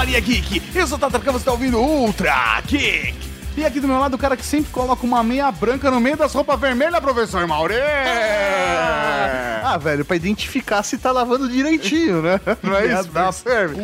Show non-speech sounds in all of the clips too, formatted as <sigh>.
Cavalaria Geek. Eu sou o Tata você está ouvindo Ultra Geek. E aqui do meu lado o cara que sempre coloca uma meia branca no meio das roupas vermelhas, professor Mauri. Ah, velho, pra identificar se tá lavando direitinho, né? Não é isso? Dá serve.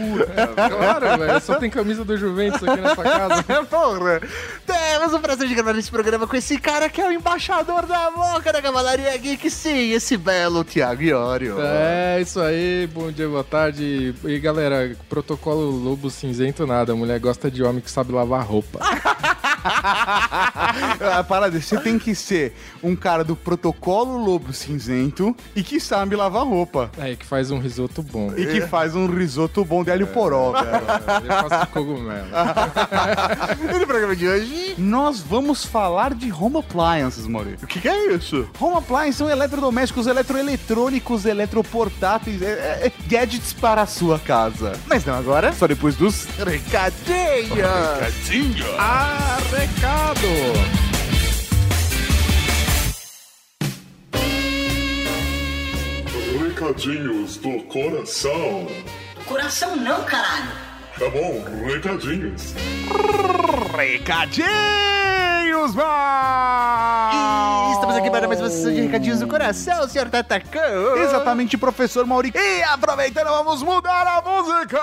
Claro, velho. Só tem camisa do Juventus aqui nessa casa. <laughs> Porra. Temos o prazer de gravar esse programa com esse cara que é o embaixador da boca da Cavalaria Geek, sim, esse belo Thiago Iório. É, isso aí. Bom dia, boa tarde. E galera, protocolo lobo cinzento nada. A mulher gosta de homem que sabe lavar roupa. <laughs> <laughs> A parada, você tem que ser um cara do protocolo lobo cinzento e que sabe lavar roupa. É, que faz um risoto bom. E que faz um risoto bom de alho poró, velho. Eu faço cogumelo. <laughs> E no programa de hoje, Nós vamos falar de home appliances, Maurício. o que, que é isso? Home appliances são eletrodomésticos, eletroeletrônicos, eletroportáteis, é, é, é, gadgets para a sua casa. Mas não agora, Só depois dos recadinhos. Ah, recado! Recadinhos do coração. Coração não, caralho. Tá bom, recadinhos. Recadinhos, mano! estamos aqui para mais uma sessão de recadinhos do coração, senhor Tatacão. Exatamente, professor Mauri. E aproveitando, vamos mudar a música!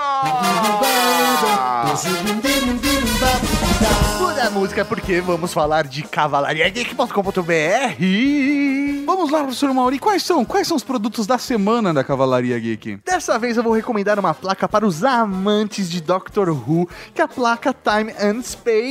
Muda a música porque vamos falar de cavalariageek.com.br. Vamos lá, professor Mauri. Quais são? Quais são os produtos da semana da Cavalaria Geek? Dessa vez eu vou recomendar uma placa para os amantes de Doctor Who, que é a placa Time and Space,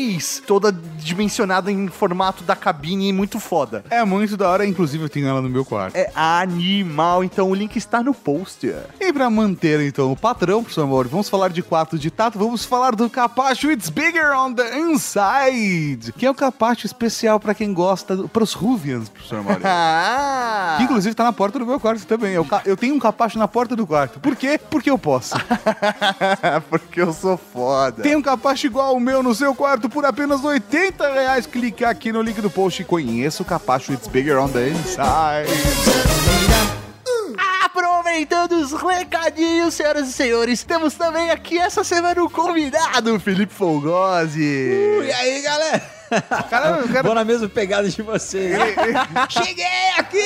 toda dimensionada em formato da cabine muito foda. É muito da hora, inclusive eu tenho ela no meu quarto. É animal, então o link está no post. E pra manter então o padrão, professor Mauri, vamos falar de quatro de tato, vamos falar do capacho It's Bigger on the Inside, que é o capacho especial pra quem gosta, do- pros Ruvians, professor Mauri. <laughs> Ah! Que inclusive tá na porta do meu quarto também. Eu, eu tenho um capacho na porta do quarto. Por quê? Porque eu posso. <laughs> porque eu sou foda. Tem um capacho igual ao meu no seu quarto por apenas 80 reais. Clique aqui no link do post e conheça o capacho It's Bigger on the Inside. Aproveitando os recadinhos, senhoras e senhores, temos também aqui essa semana o convidado, Felipe Folgose. E aí, galera? Cara, o cara, Vou na mesma pegada de vocês. Cheguei aqui!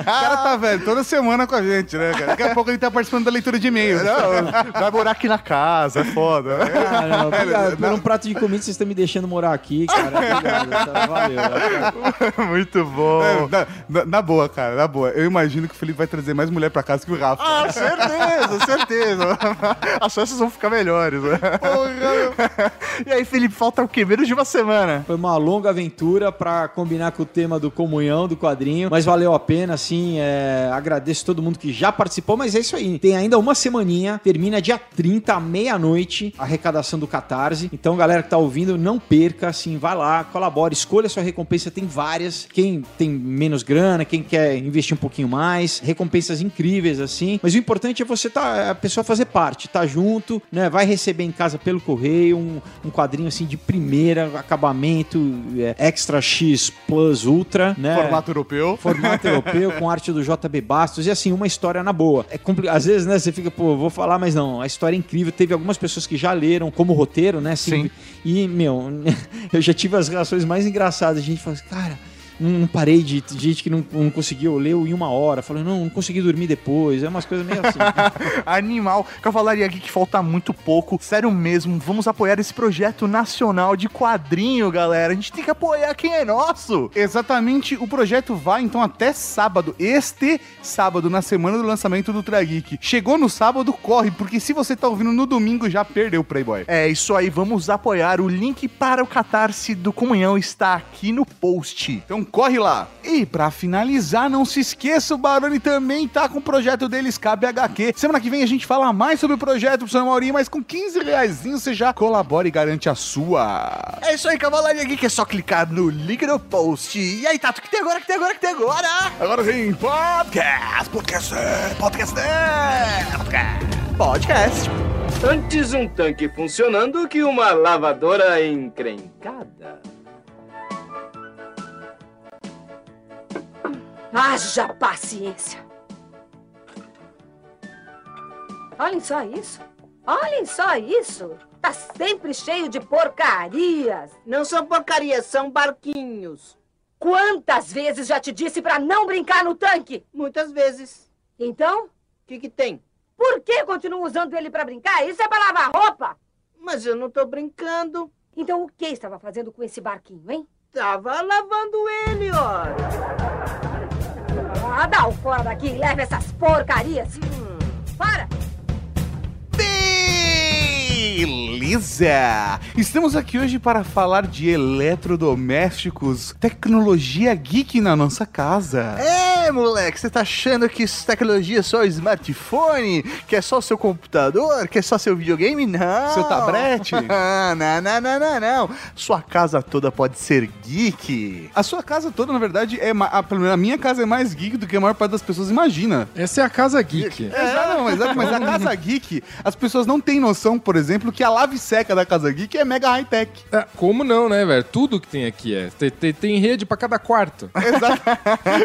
o cara tá velho toda semana com a gente, né, cara? Daqui a pouco ele tá participando da leitura de e-mails. Não, vai morar aqui na casa, é foda. Ah, não, obrigado. Por um prato de comida, vocês estão me deixando morar aqui, cara. Obrigado. tá? Valeu. Muito bom. É, na, na- na boa, cara, na boa. Eu imagino que o Felipe vai trazer mais mulher pra casa que o Rafa. Ah, certeza, certeza. As festas vão ficar melhores, né? E aí, Felipe, falta o quê? Menos de uma semana. Foi uma longa aventura pra combinar com o tema do comunhão, do quadrinho, mas valeu a pena, assim. é, agradeço todo mundo que já participou, mas é isso aí. Tem ainda uma semaninha, termina dia 30, à meia-noite, arrecadação do Catarse. Então, galera que tá ouvindo, não perca, assim, vai lá, colabore, escolha sua recompensa, tem várias. Quem tem menos grana, quem quer investir um pouquinho mais, recompensas incríveis, assim. Mas o importante é você tá, a pessoa fazer parte, tá junto, né? Vai receber em casa pelo correio um, um quadrinho assim de acabamento, é, Extra X Plus Ultra, né? Formato europeu. Formato europeu, com arte do JB Bastos, e assim, uma história na boa. É compli... Às vezes, né, você fica, pô, vou falar, mas não, a história é incrível. Teve algumas pessoas que já leram como roteiro, né? Assim, Sim. E, meu, <laughs> eu já tive as reações mais engraçadas. A gente fala assim, cara. Não parei de de gente que não, não conseguiu ler em uma hora, falando, não, não consegui dormir depois. É umas coisas meio assim. <laughs> Animal. Cavalaria Geek falta muito pouco. Sério mesmo, vamos apoiar esse projeto nacional de quadrinho, galera. A gente tem que apoiar quem é nosso. Exatamente, o projeto vai então até sábado, este sábado, na semana do lançamento do Trageek. Chegou no sábado, corre, porque se você tá ouvindo no domingo, já perdeu o Playboy. É isso aí, vamos apoiar. O link para o Catarse do Comunhão está aqui no post. Então corre lá. E pra finalizar, não se esqueça, o Baroni também tá com o projeto deles, Cabe HQ. Semana que vem a gente fala mais sobre o projeto, professor Mauri, mas com 15 reais você já colabora e garante a sua. É isso aí, Cavalaria Geek. É só clicar no link no post. E aí, Tato, o que tem agora? O que tem agora? O que tem agora? Agora vem podcast, podcast, podcast, podcast. Podcast. Antes um tanque funcionando que uma lavadora encrencada. Haja paciência. Olhem só isso. Olhem só isso. Tá sempre cheio de porcarias. Não são porcarias, são barquinhos. Quantas vezes já te disse pra não brincar no tanque? Muitas vezes. Então, O que, que tem? por que continua usando ele pra brincar? Isso é pra lavar roupa. Mas eu não tô brincando. Então o que estava fazendo com esse barquinho, hein? Tava lavando ele, ó. Ah, dá o fora daqui e leva essas porcarias. Para! Beleza! Estamos aqui hoje para falar de eletrodomésticos, tecnologia geek na nossa casa. É, moleque, você tá achando que isso tecnologia é só o smartphone? Que é só o seu computador? Que é só seu videogame? Não! Seu tablete? <laughs> não, não, não, não, não. Sua casa toda pode ser geek. A sua casa toda, na verdade, é ma- a, minha casa é mais geek do que a maior parte das pessoas imagina. Essa é a Casa Geek. Exato, não, exato, mas a Casa <laughs> Geek, as pessoas não têm noção, por exemplo, que a lave seca da Casa Geek é mega high-tech. É, como não, né, velho? Tudo que tem aqui é. Tem, tem- tem rede pra cada quarto. Exato.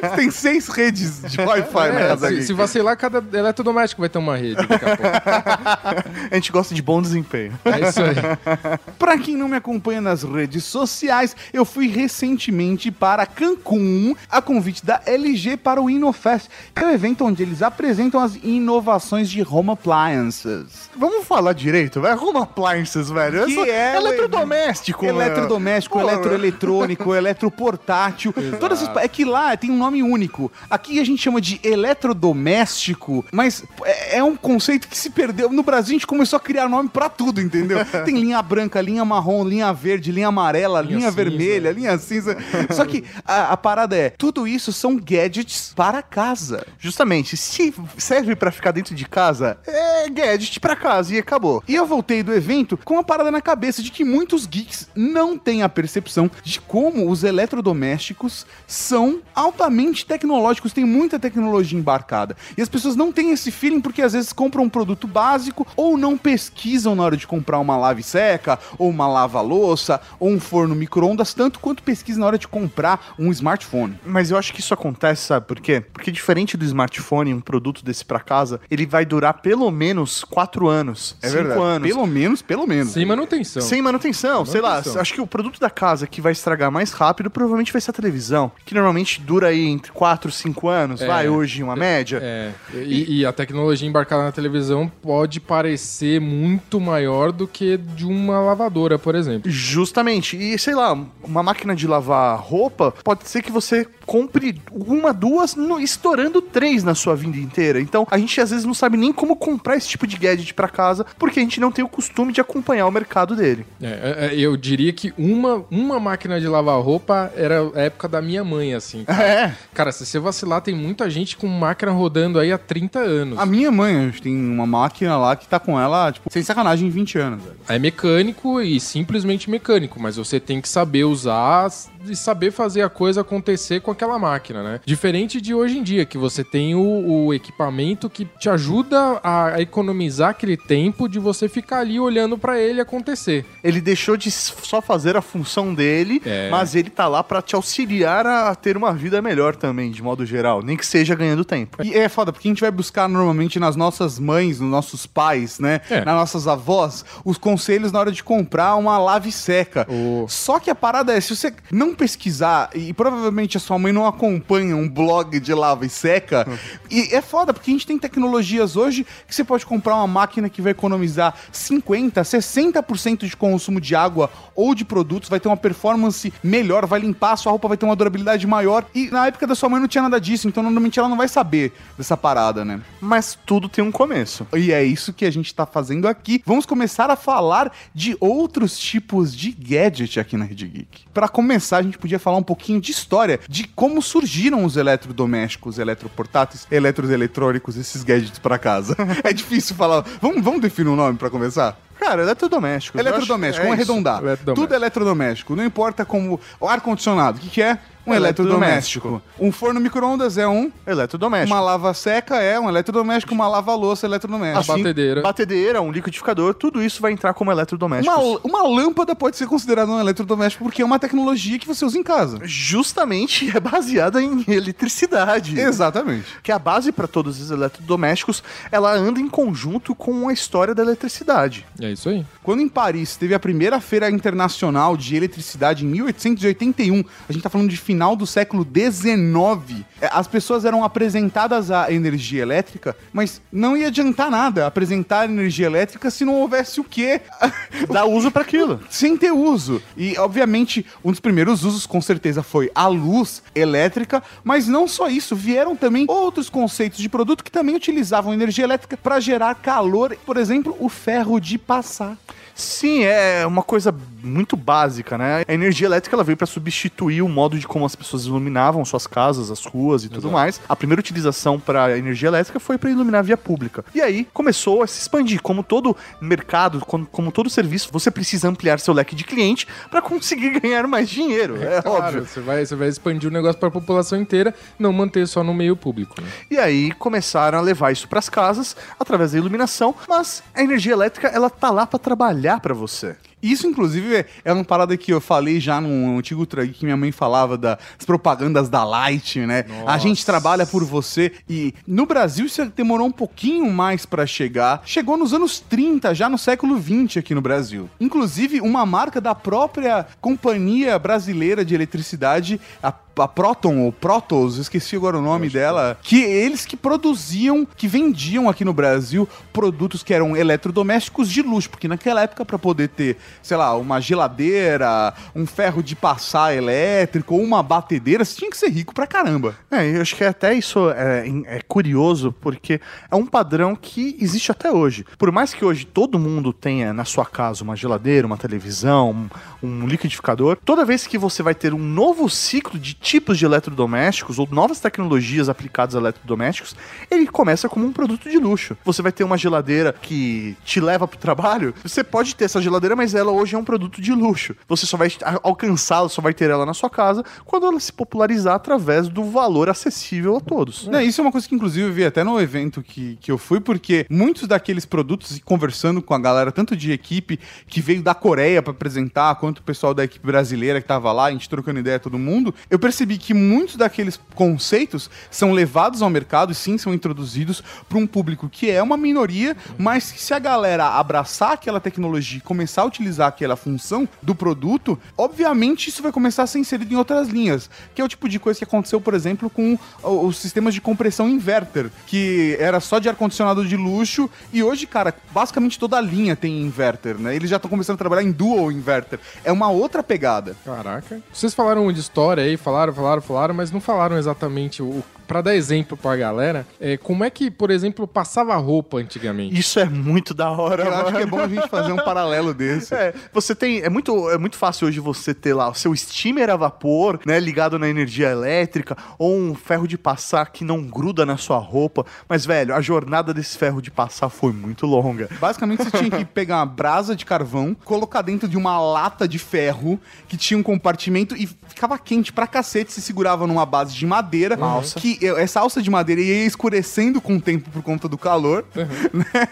<laughs> Tem seis redes de Wi-Fi na É, Casa se, Geek. se vacilar, cada eletrodoméstico vai ter uma rede daqui a pouco. <laughs> A gente gosta de bom desempenho. É isso aí. <laughs> Pra quem não me acompanha nas redes sociais, eu fui recentemente para Cancún a convite da LG para o InnoFest, que é o evento onde eles apresentam as inovações de home appliances. Vamos falar direito, velho? Home appliances, velho. Que é, eletrodoméstico, mano. Eletrodoméstico, eletroeletrônico, eletroportátil. <laughs> Todas essas, é que lá tem um nome único. Aqui a gente chama de eletrodoméstico, mas é, é um conceito que se perdeu. No Brasil a gente começou a criar nome pra tudo, entendeu? <laughs> Tem linha branca, linha marrom, linha verde, linha amarela, linha, Linha vermelha, linha cinza. Só que a, a parada é, tudo isso são gadgets para casa. Justamente, se serve pra ficar dentro de casa, é gadget pra casa e acabou. E eu voltei do evento com uma parada na cabeça de que muitos geeks não têm a percepção de como os eletrodomésticos são altamente tecnológicos, tem muita tecnologia embarcada. E as pessoas não têm esse feeling porque às vezes compram um produto básico ou não pesquisam na hora de comprar uma lave seca, ou uma lava-louça, ou um forno micro-ondas, tanto quanto pesquisam na hora de comprar um smartphone. Mas eu acho que isso acontece, sabe por quê? Porque diferente do smartphone, um produto desse pra casa, ele vai durar pelo menos 4 anos. É 5 verdade. anos. Pelo menos, pelo menos. Sem manutenção. Sem manutenção, sei lá. Manutenção. Acho que o produto da casa que vai estragar mais rápido provavelmente vai ser a televisão, que normalmente dura aí entre 4 5 anos, É. vai hoje uma média. É, e, e a tecnologia embarcada na televisão pode parecer muito maior do que de uma lavadora, por exemplo. Justamente. E sei lá, uma máquina de lavar roupa, pode ser que você compre uma, duas, no- estourando três na sua vida inteira. Então a gente às vezes não sabe nem como comprar esse tipo de gadget pra casa, porque a gente não tem o costume de acompanhar o mercado dele. É, é, eu diria que uma, uma máquina de lavar roupa era a época da minha mãe, assim. Cara, <laughs> É. Cara, se você vacilar, tem muita gente com máquina rodando aí há 30 anos. A minha mãe, tem uma máquina lá que tá com ela, tipo, sem sacanagem, 20 anos, velho. É mecânico e simplesmente mecânico, mas você tem que saber usar e saber fazer a coisa acontecer com aquela máquina, né? Diferente de hoje em dia, que você tem o, o equipamento que te ajuda a economizar aquele tempo de você ficar ali olhando pra ele acontecer. Ele deixou de só fazer a função dele, É. mas ele tá lá pra te auxiliar a ter uma vida melhor também, de modo geral, nem que seja ganhando tempo. E é foda, porque a gente vai buscar normalmente nas nossas mães, nos nossos pais, né? É. Nas nossas avós, os conselhos na hora de comprar uma lave seca. O- Só que a parada é, se você não pesquisar, e provavelmente a sua mãe não acompanha um blog de lava e seca, e é foda, porque a gente tem tecnologias hoje que você pode comprar uma máquina que vai economizar 50, 60% de consumo de água ou de produtos, vai ter uma performance melhor, vai limpar, a sua roupa vai ter uma durabilidade maior. E na época da sua mãe não tinha nada disso, então normalmente ela não vai saber dessa parada, né? Mas tudo tem um começo. E é isso que a gente tá fazendo aqui. Vamos começar a falar de outros tipos de gadget aqui na Rede Geek. Pra começar, a gente podia falar um pouquinho de história, de como surgiram os eletrodomésticos, eletroportáteis, eletroeletrônicos, esses gadgets pra casa. <laughs> é difícil falar. Vamos, vamos definir um nome pra começar? Cara, eletrodoméstico. Eletrodoméstico, vamos arredondar. Eletrodoméstico. Tudo eletrodoméstico. Não importa como. O ar-condicionado, o que, que é? Um eletrodoméstico. Um forno micro-ondas é um. Eletrodoméstico. Uma lava seca é um eletrodoméstico. Uma lava-louça é eletrodoméstico. A batedeira. Batedeira, um liquidificador, tudo isso vai entrar como eletrodoméstico. Uma, uma lâmpada pode ser considerada um eletrodoméstico porque é uma tecnologia que você usa em casa. Justamente <laughs> é baseada em eletricidade. Exatamente. Que é a base para todos os eletrodomésticos, ela anda em conjunto com a história da eletricidade. É isso aí. Quando em Paris teve a primeira feira internacional de eletricidade em 1881, a gente tá falando de final do século XIX, é, as pessoas eram apresentadas à energia elétrica, mas não ia adiantar nada apresentar energia elétrica se não houvesse o quê? <laughs> Dá uso para aquilo. Sem ter uso. E, obviamente, um dos primeiros usos, com certeza, foi a luz elétrica, mas não só isso, vieram também outros conceitos de produto que também utilizavam energia elétrica para gerar calor, por exemplo, o ferro de passar. Sim, é uma coisa muito básica, né? A energia elétrica ela veio para substituir o modo de como as pessoas iluminavam suas casas, as ruas e tudo Exato. mais. A primeira utilização para energia elétrica foi para iluminar a via pública. E aí começou a se expandir. Como todo mercado, como, como todo serviço, você precisa ampliar seu leque de cliente para conseguir <laughs> ganhar mais dinheiro. É, Claro, óbvio. Você vai, você vai expandir o negócio para a população inteira, não manter só no meio público. né? E aí começaram a levar isso para as casas através da iluminação, mas a energia elétrica ela tá lá para trabalhar para você. Isso, inclusive, é uma parada que eu falei já num antigo trag que minha mãe falava das propagandas da Light, né? A gente trabalha por você. E no Brasil isso demorou um pouquinho mais pra chegar. Chegou nos anos 30, já no século 20 aqui no Brasil. Inclusive, uma marca da própria Companhia Brasileira de Eletricidade, a a Proton, ou Protos, esqueci agora o nome dela, que eles que produziam, que vendiam aqui no Brasil produtos que eram eletrodomésticos de luxo, porque naquela época para poder ter, sei lá, uma geladeira, um ferro de passar elétrico ou uma batedeira, você tinha que ser rico pra caramba. É, eu acho que até isso é, é curioso, porque é um padrão que existe até hoje. Por mais que hoje todo mundo tenha na sua casa uma geladeira, uma televisão, um, um liquidificador, toda vez que você vai ter um novo ciclo de tipos de eletrodomésticos ou novas tecnologias aplicadas a eletrodomésticos, ele começa como um produto de luxo. Você vai ter uma geladeira que te leva pro trabalho, você pode ter essa geladeira, mas ela hoje é um produto de luxo. Você só vai alcançá-la, só vai ter ela na sua casa quando ela se popularizar através do valor acessível a todos. Isso é uma coisa que, inclusive, eu vi até no evento que, que eu fui, porque muitos daqueles produtos, e conversando com a galera, tanto de equipe que veio da Coreia pra apresentar, quanto o pessoal da equipe brasileira que tava lá, a gente trocando ideia todo mundo, eu percebi que muitos daqueles conceitos são levados ao mercado e sim são introduzidos para um público que é uma minoria, mas que se a galera abraçar aquela tecnologia e começar a utilizar aquela função do produto, obviamente isso vai começar a ser inserido em outras linhas, que é o tipo de coisa que aconteceu, por exemplo, com os sistemas de compressão inverter, que era só de ar-condicionado de luxo, e hoje, cara, basicamente toda a linha tem inverter, né? Eles já estão começando a trabalhar em dual inverter. É uma outra pegada. Caraca. Vocês falaram de história aí, falaram, falaram, falaram, mas não falaram exatamente o. Pra dar exemplo pra galera, é, como é que, por exemplo, passava roupa antigamente? Isso é muito da hora, Eu acho mano. que é bom a gente fazer um paralelo <laughs> desse. É, você tem. É muito, é muito fácil hoje você ter lá o seu steamer a vapor, né? Ligado na energia elétrica, ou um ferro de passar que não gruda na sua roupa. Mas, velho, a jornada desse ferro de passar foi muito longa. Basicamente, você tinha que <laughs> pegar uma brasa de carvão, colocar dentro de uma lata de ferro que tinha um compartimento e ficava quente pra cacete, se segurava numa base de madeira, que essa alça de madeira ia escurecendo com o tempo por conta do calor, <laughs> né?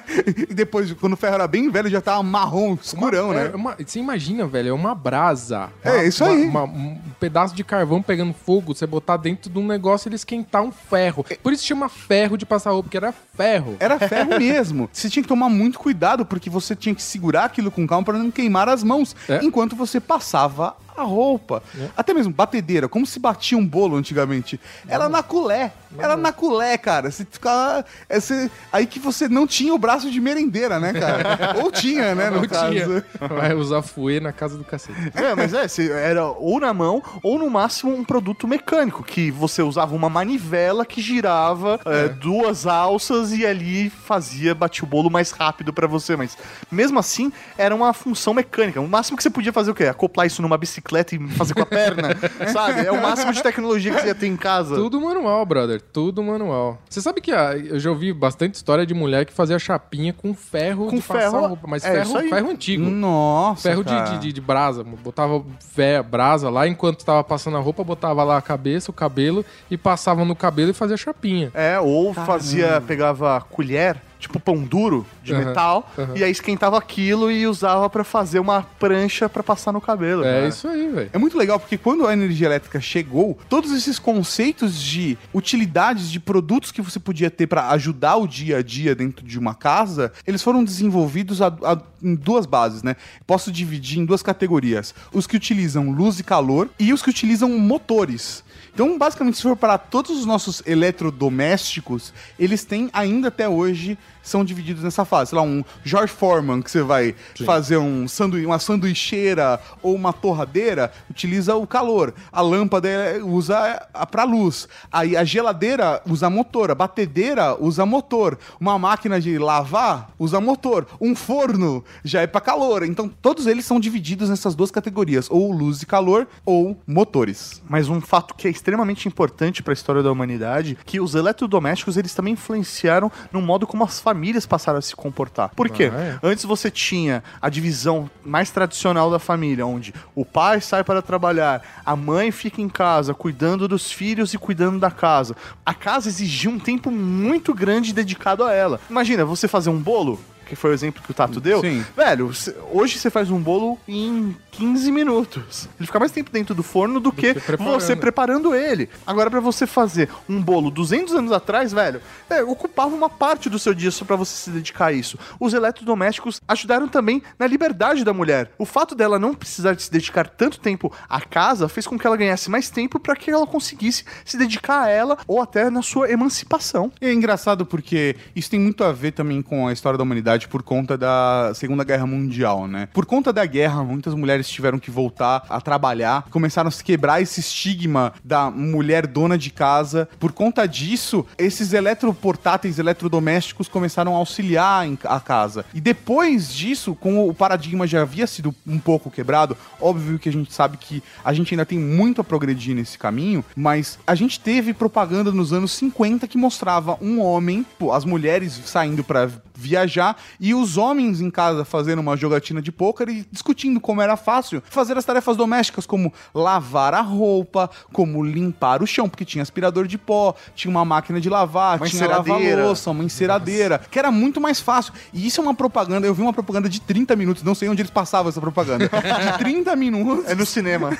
E depois, quando o ferro era bem velho, já tava marrom, escurão, É né? uma- você imagina, velho, é uma brasa. É, Uma- isso uma- aí. uma- um pedaço de carvão pegando fogo, você botar dentro de um negócio e ele esquentar um ferro. Por isso chama ferro de passar roupa, porque era ferro. Era <laughs> ferro mesmo. Você tinha que tomar muito cuidado, porque você tinha que segurar aquilo com calma para não queimar as mãos, É. enquanto você passava a roupa. Até mesmo batedeira, como se batia um bolo antigamente. Era na culé. Era na culé, cara. Você ficava. é, você- aí que você não tinha o braço de merendeira, né, cara? <laughs> Ou tinha, né, Não caso. tinha. Vai usar fuê na casa do cacete. É, mas é, era ou na mão, ou no máximo um produto mecânico, que você usava uma manivela que girava é, duas alças e ali fazia, batia o bolo mais rápido pra você. Mas mesmo assim, era uma função mecânica. O máximo que você podia fazer o quê? Acoplar isso numa bicicleta bicicleta e fazer com a perna, <laughs> sabe? É o máximo de tecnologia que você ia ter em casa. Tudo manual, brother. Tudo manual. Você sabe que ah, eu já ouvi bastante história de mulher que fazia chapinha com ferro Com de passar ferro, roupa. Mas é, isso ferro, aí. ferro antigo. Nossa, Ferro de, de, de- de brasa. Botava fé, brasa lá, enquanto tava passando a roupa, botava lá a cabeça, o cabelo, e passava no cabelo e fazia chapinha. É, ou fazia, pegava colher, tipo pão duro de Aham, metal, aham. e aí esquentava aquilo e usava pra fazer uma prancha pra passar no cabelo. É cara. isso aí, velho. É muito legal porque quando a energia elétrica chegou, todos esses conceitos de utilidades de produtos que você podia ter para ajudar o dia a dia dentro de uma casa, eles foram desenvolvidos a- a- em duas bases, né? Posso dividir em duas categorias: os que utilizam luz e calor e os que utilizam motores. Então, basicamente, se for para todos os nossos eletrodomésticos, eles têm ainda até hoje são divididos nessa fase. Sei lá, um George Foreman, que você vai fazer um sandu uma sanduicheira ou uma torradeira, utiliza o calor. A lâmpada é- usa a pra luz. Aí a geladeira usa motor. A batedeira usa motor. Uma máquina de lavar usa motor. Um forno já é para calor. Então, todos eles são divididos nessas duas categorias, ou luz e calor, ou motores. Mas um fato que é extremamente importante para a história da humanidade, que os eletrodomésticos eles também influenciaram no modo como as famílias passaram a se comportar. Por quê? Ah, é? Antes você tinha a divisão mais tradicional da família, onde o pai sai para trabalhar, a mãe fica em casa cuidando dos filhos e cuidando da casa. A casa exigia um tempo muito grande dedicado a ela. Imagina, você fazer um bolo, que foi o exemplo que o Tato deu. Sim. Velho, hoje você faz um bolo em 15 minutos. Ele fica mais tempo dentro do forno do, que, que preparando. você preparando ele. Agora, pra você fazer um bolo 200 anos atrás, velho, é, ocupava uma parte do seu dia só pra você se dedicar a isso. Os eletrodomésticos ajudaram também na liberdade da mulher. O fato dela não precisar de se dedicar tanto tempo à casa fez com que ela ganhasse mais tempo pra que ela conseguisse se dedicar a ela ou até na sua emancipação. É engraçado porque isso tem muito a ver também com a história da humanidade por conta da Segunda Guerra Mundial, né? Por conta da guerra, muitas mulheres tiveram que voltar a trabalhar, começaram a se quebrar esse estigma da mulher dona de casa. Por conta disso, esses eletroportáteis, eletrodomésticos começaram a auxiliar a casa. E depois disso, com o paradigma já havia sido um pouco quebrado, óbvio que a gente sabe que a gente ainda tem muito a progredir nesse caminho, mas a gente teve propaganda nos anos 50 que mostrava um homem, as mulheres saindo pra viajar e os homens em casa fazendo uma jogatina de pôquer e discutindo como era fácil fazer as tarefas domésticas, como lavar a roupa, como limpar o chão, porque tinha aspirador de pó, tinha uma máquina de lavar, Uma tinha lava-louça, uma enceradeira, que era muito mais fácil. E isso é uma propaganda, eu vi uma propaganda de 30 minutos, não sei onde eles passavam essa propaganda, de <laughs> 30 minutos É no cinema.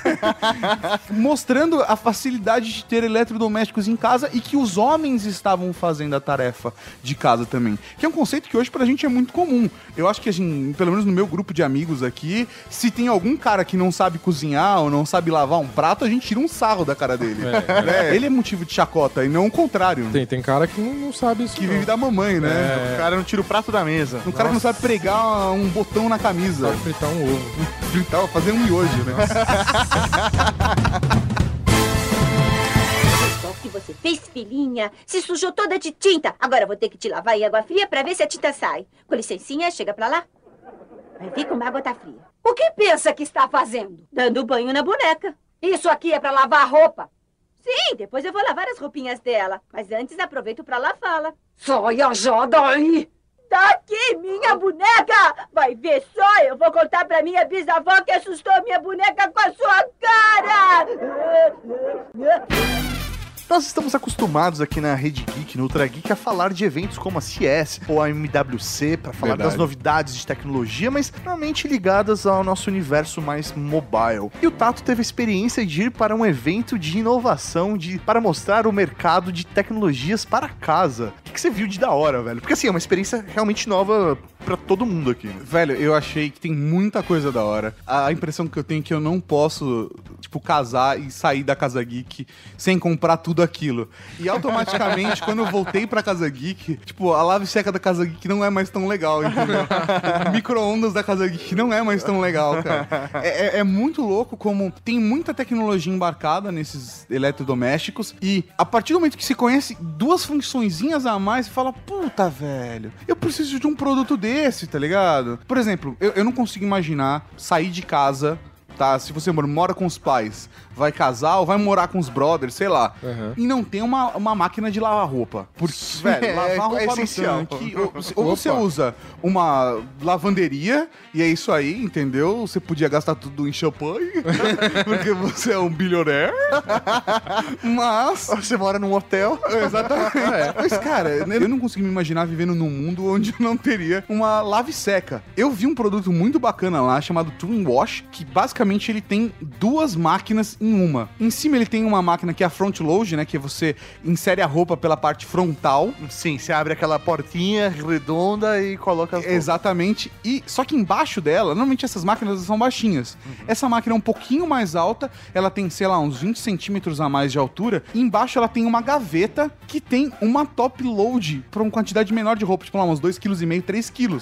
<laughs> mostrando a facilidade de ter eletrodomésticos em casa e que os homens estavam fazendo a tarefa de casa também. Que é um conceito que hoje pra gente é muito comum. Eu acho que, assim, pelo menos no meu grupo de amigos aqui, se tem algum cara que não sabe cozinhar ou não sabe lavar um prato, a gente tira um sarro da cara dele. É, Ele é motivo de chacota e não o contrário. Tem, tem cara que não, não sabe isso. Que não. vive da mamãe, né? O cara não tira o prato da mesa. Um cara que não sabe pregar um botão na camisa. Sabe fritar um ovo. Fritar, fazer um miojo, né? <laughs> Você fez, filhinha. Se sujou toda de tinta. Agora vou ter que te lavar em água fria pra ver se a tinta sai. Com licencinha, chega pra lá. Vai ver como a água tá fria. O que pensa que está fazendo? Dando banho na boneca. Isso aqui é para lavar roupa. Sim, depois eu vou lavar as roupinhas dela. Mas antes aproveito pra lavá-la. Saia já daí! Tá aqui, minha boneca! Vai ver só, eu vou contar pra minha bisavó que assustou minha boneca com a sua cara! Nós estamos acostumados aqui na Rede Geek, no Ultra Geek, a falar de eventos como a CS ou a MWC, para falar Verdade. das novidades de tecnologia, mas normalmente ligadas ao nosso universo mais mobile. E o Tato teve a experiência de ir para um evento de inovação, de para mostrar o mercado de tecnologias para casa. O que, que você viu de da hora, velho? Porque assim, é uma experiência realmente nova para todo mundo aqui. né? Velho, eu achei que tem muita coisa da hora. A impressão que eu tenho é que eu não posso, tipo, casar e sair da Casa Geek sem comprar tudo aquilo. E automaticamente, quando eu voltei pra Casa Geek, tipo, a lave seca da Casa Geek não é mais tão legal, entendeu? Micro-ondas da Casa Geek não é mais tão legal, cara. É, é- é muito louco como tem muita tecnologia embarcada nesses eletrodomésticos e a partir do momento que se conhece duas funçõezinhas a mais, você fala, puta, velho, eu preciso de um produto desse, tá ligado? Por exemplo, eu, eu não consigo imaginar sair de casa tá? Se você mora com os pais, vai casar ou vai morar com os brothers, sei lá. Aham. E não tem uma, uma máquina de lavar roupa. Porque, <laughs> velho, é- lavar é roupa no essencial. tanque, ou, ou você usa uma lavanderia, e é isso aí, entendeu? Você podia gastar tudo em champanhe, <laughs> porque você é um bilionaire. <laughs> Mas Você mora num hotel. Exatamente. Mas, cara, eu não consigo me imaginar vivendo num mundo onde não teria uma lave seca. Eu vi um produto muito bacana lá chamado Twin Wash, que basicamente ele tem duas máquinas em uma. Em cima ele tem uma máquina que é a front load, né, que você insere a roupa pela parte frontal. Sim, você abre aquela portinha redonda e coloca as roupas. Exatamente. E só que embaixo dela, normalmente essas máquinas são baixinhas. Essa máquina é um pouquinho mais alta, ela tem, sei lá, uns 20 centímetros a mais de altura. E embaixo ela tem uma gaveta que tem uma top load para uma quantidade menor de roupa, tipo lá, uns 2,5 kg, 3 kg.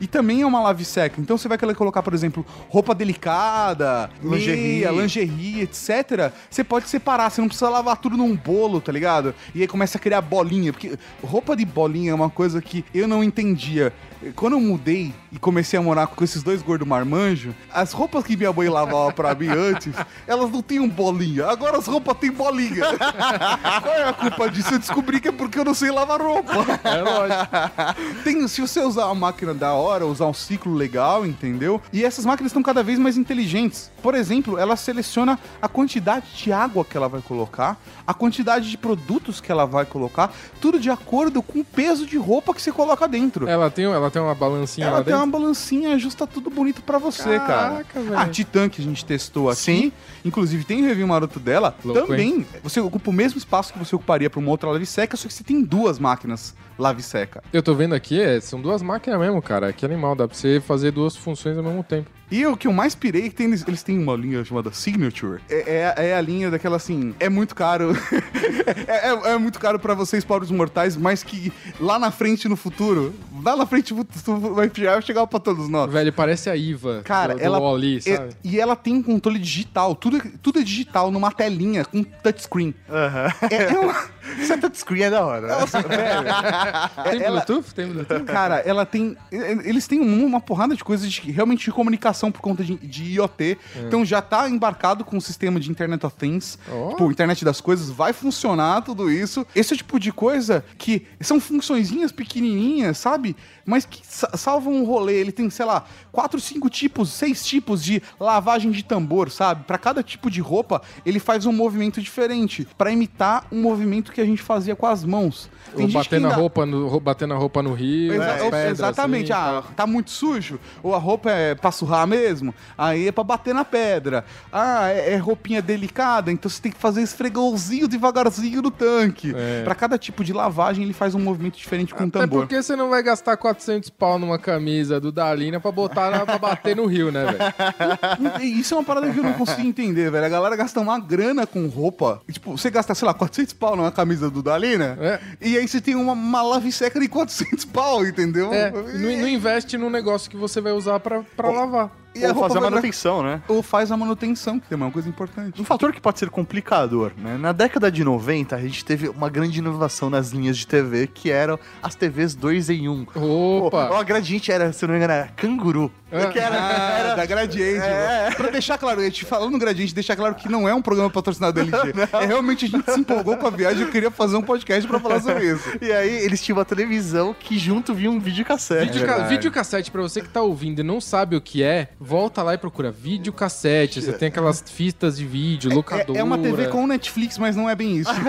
E também é uma lave seca. Então você vai querer colocar, por exemplo, roupa delicada, Lingerie. meia, lingerie, etc. Você pode separar, você não precisa lavar tudo num bolo, tá ligado? E aí começa a criar bolinha. Porque roupa de bolinha é uma coisa que eu não entendia. Quando eu mudei e comecei a morar com esses dois gordos marmanjos, as roupas que minha mãe lavava pra mim <laughs> antes, elas não tinham bolinha. Agora as roupas têm bolinha. <laughs> Qual é a culpa disso? Eu descobri que é porque eu não sei lavar roupa. É lógico. <laughs> Tem, se você usar uma máquina da hora, usar um ciclo legal, entendeu? E essas máquinas estão cada vez mais inteligentes. Por exemplo, ela seleciona a quantidade de água que ela vai colocar, a quantidade de produtos que ela vai colocar, tudo de acordo com o peso de roupa que você coloca dentro. Ela tem, ela tem uma balancinha Ela lá tem uma dentro. balancinha, ajusta tudo bonito pra você, cara. Caraca, velho. A Titan que a gente testou aqui, Sim. inclusive tem review maroto dela, Louco, também você ocupa o mesmo espaço que você ocuparia pra uma outra lave seca, só que você tem duas máquinas lave seca. Eu tô vendo aqui, é, são duas máquinas mesmo, cara. Que animal, dá pra você fazer duas funções ao mesmo tempo. E o que eu mais pirei é que tem, eles, eles têm uma linha chamada Signature. É, é, é a linha daquela assim. É muito caro. <laughs> é, é- é muito caro pra vocês, pobres mortais, mas que lá na frente, no futuro, lá na frente vai chegar, vai chegar pra todos nós. Velho, parece a Iva Cara, do, do ela. Wall-E, é- sabe? e ela tem um controle digital. Tudo, tudo é digital, numa telinha, com touchscreen. Aham. É, é uma. <laughs> Essa touchscreen é da hora. né? Nossa, velho. <laughs> Tem ela- Bluetooth? Tem Bluetooth? Cara, ela tem. Eles têm um- uma porrada de coisas de, realmente de comunicação por conta de, de IoT. Então já tá embarcado com o sistema de Internet of Things. Ó. Tipo, internet das coisas, vai funcionar tudo isso. Esse é o tipo de coisa que são funçõezinhas pequenininhas, sabe? Mas que sa- salvam um rolê. Ele tem, sei lá, quatro, cinco tipos, seis tipos de lavagem de tambor, sabe? Pra cada tipo de roupa, ele faz um movimento diferente. Pra imitar um movimento que a gente fazia com as mãos. Ou gente que batendo a, ainda- roupa no, batendo a roupa no rio. Exa- nas pedras, exatamente. assim, ah, tá muito sujo? Ou a roupa é pra surrar mesmo? Aí é pra bater na pedra. Ah, é, é roupinha delicada, então você tem que fazer esfregãozinho devagarzinho no tanque. É. Pra cada tipo de lavagem, ele faz um movimento diferente com o Até tambor. porque você não vai gastar 400 pau numa camisa do Dalina pra botar na, pra bater no rio, né, velho? Isso é uma parada que eu não consigo entender, velho. A galera gasta uma grana com roupa. Tipo, você gasta, sei lá, 400 pau numa camisa do Dalina. É. E aí você tem uma, uma lave seca de 400 pau, entendeu? É, não, não investe num negócio que você vai usar pra lavar. E a Ou roupa fazer a manutenção, né? Ou faz a manutenção, que também é uma coisa importante. Um fator que pode ser complicador, né? Na década de 90, a gente teve uma grande inovação nas linhas de TV, que eram as TVs 2 em 1. Opa! O, o gradiente era, se eu não me engano, era canguru. Ah. Que era, Ah, <laughs> era- da Gradiente. É. Pra deixar claro, a gente falando no Gradiente, deixar claro que não é um programa patrocinado da LG. <laughs> É realmente a gente se empolgou com a viagem e queria fazer um podcast pra falar sobre isso. E aí eles tinham uma televisão que junto vinha um videocassete. Vídeo, videocassete, pra você que tá ouvindo e não sabe o que é, volta lá e procura videocassete. Você tem aquelas fitas de vídeo, locadora. É, é uma TV com Netflix, mas não é bem isso. <laughs>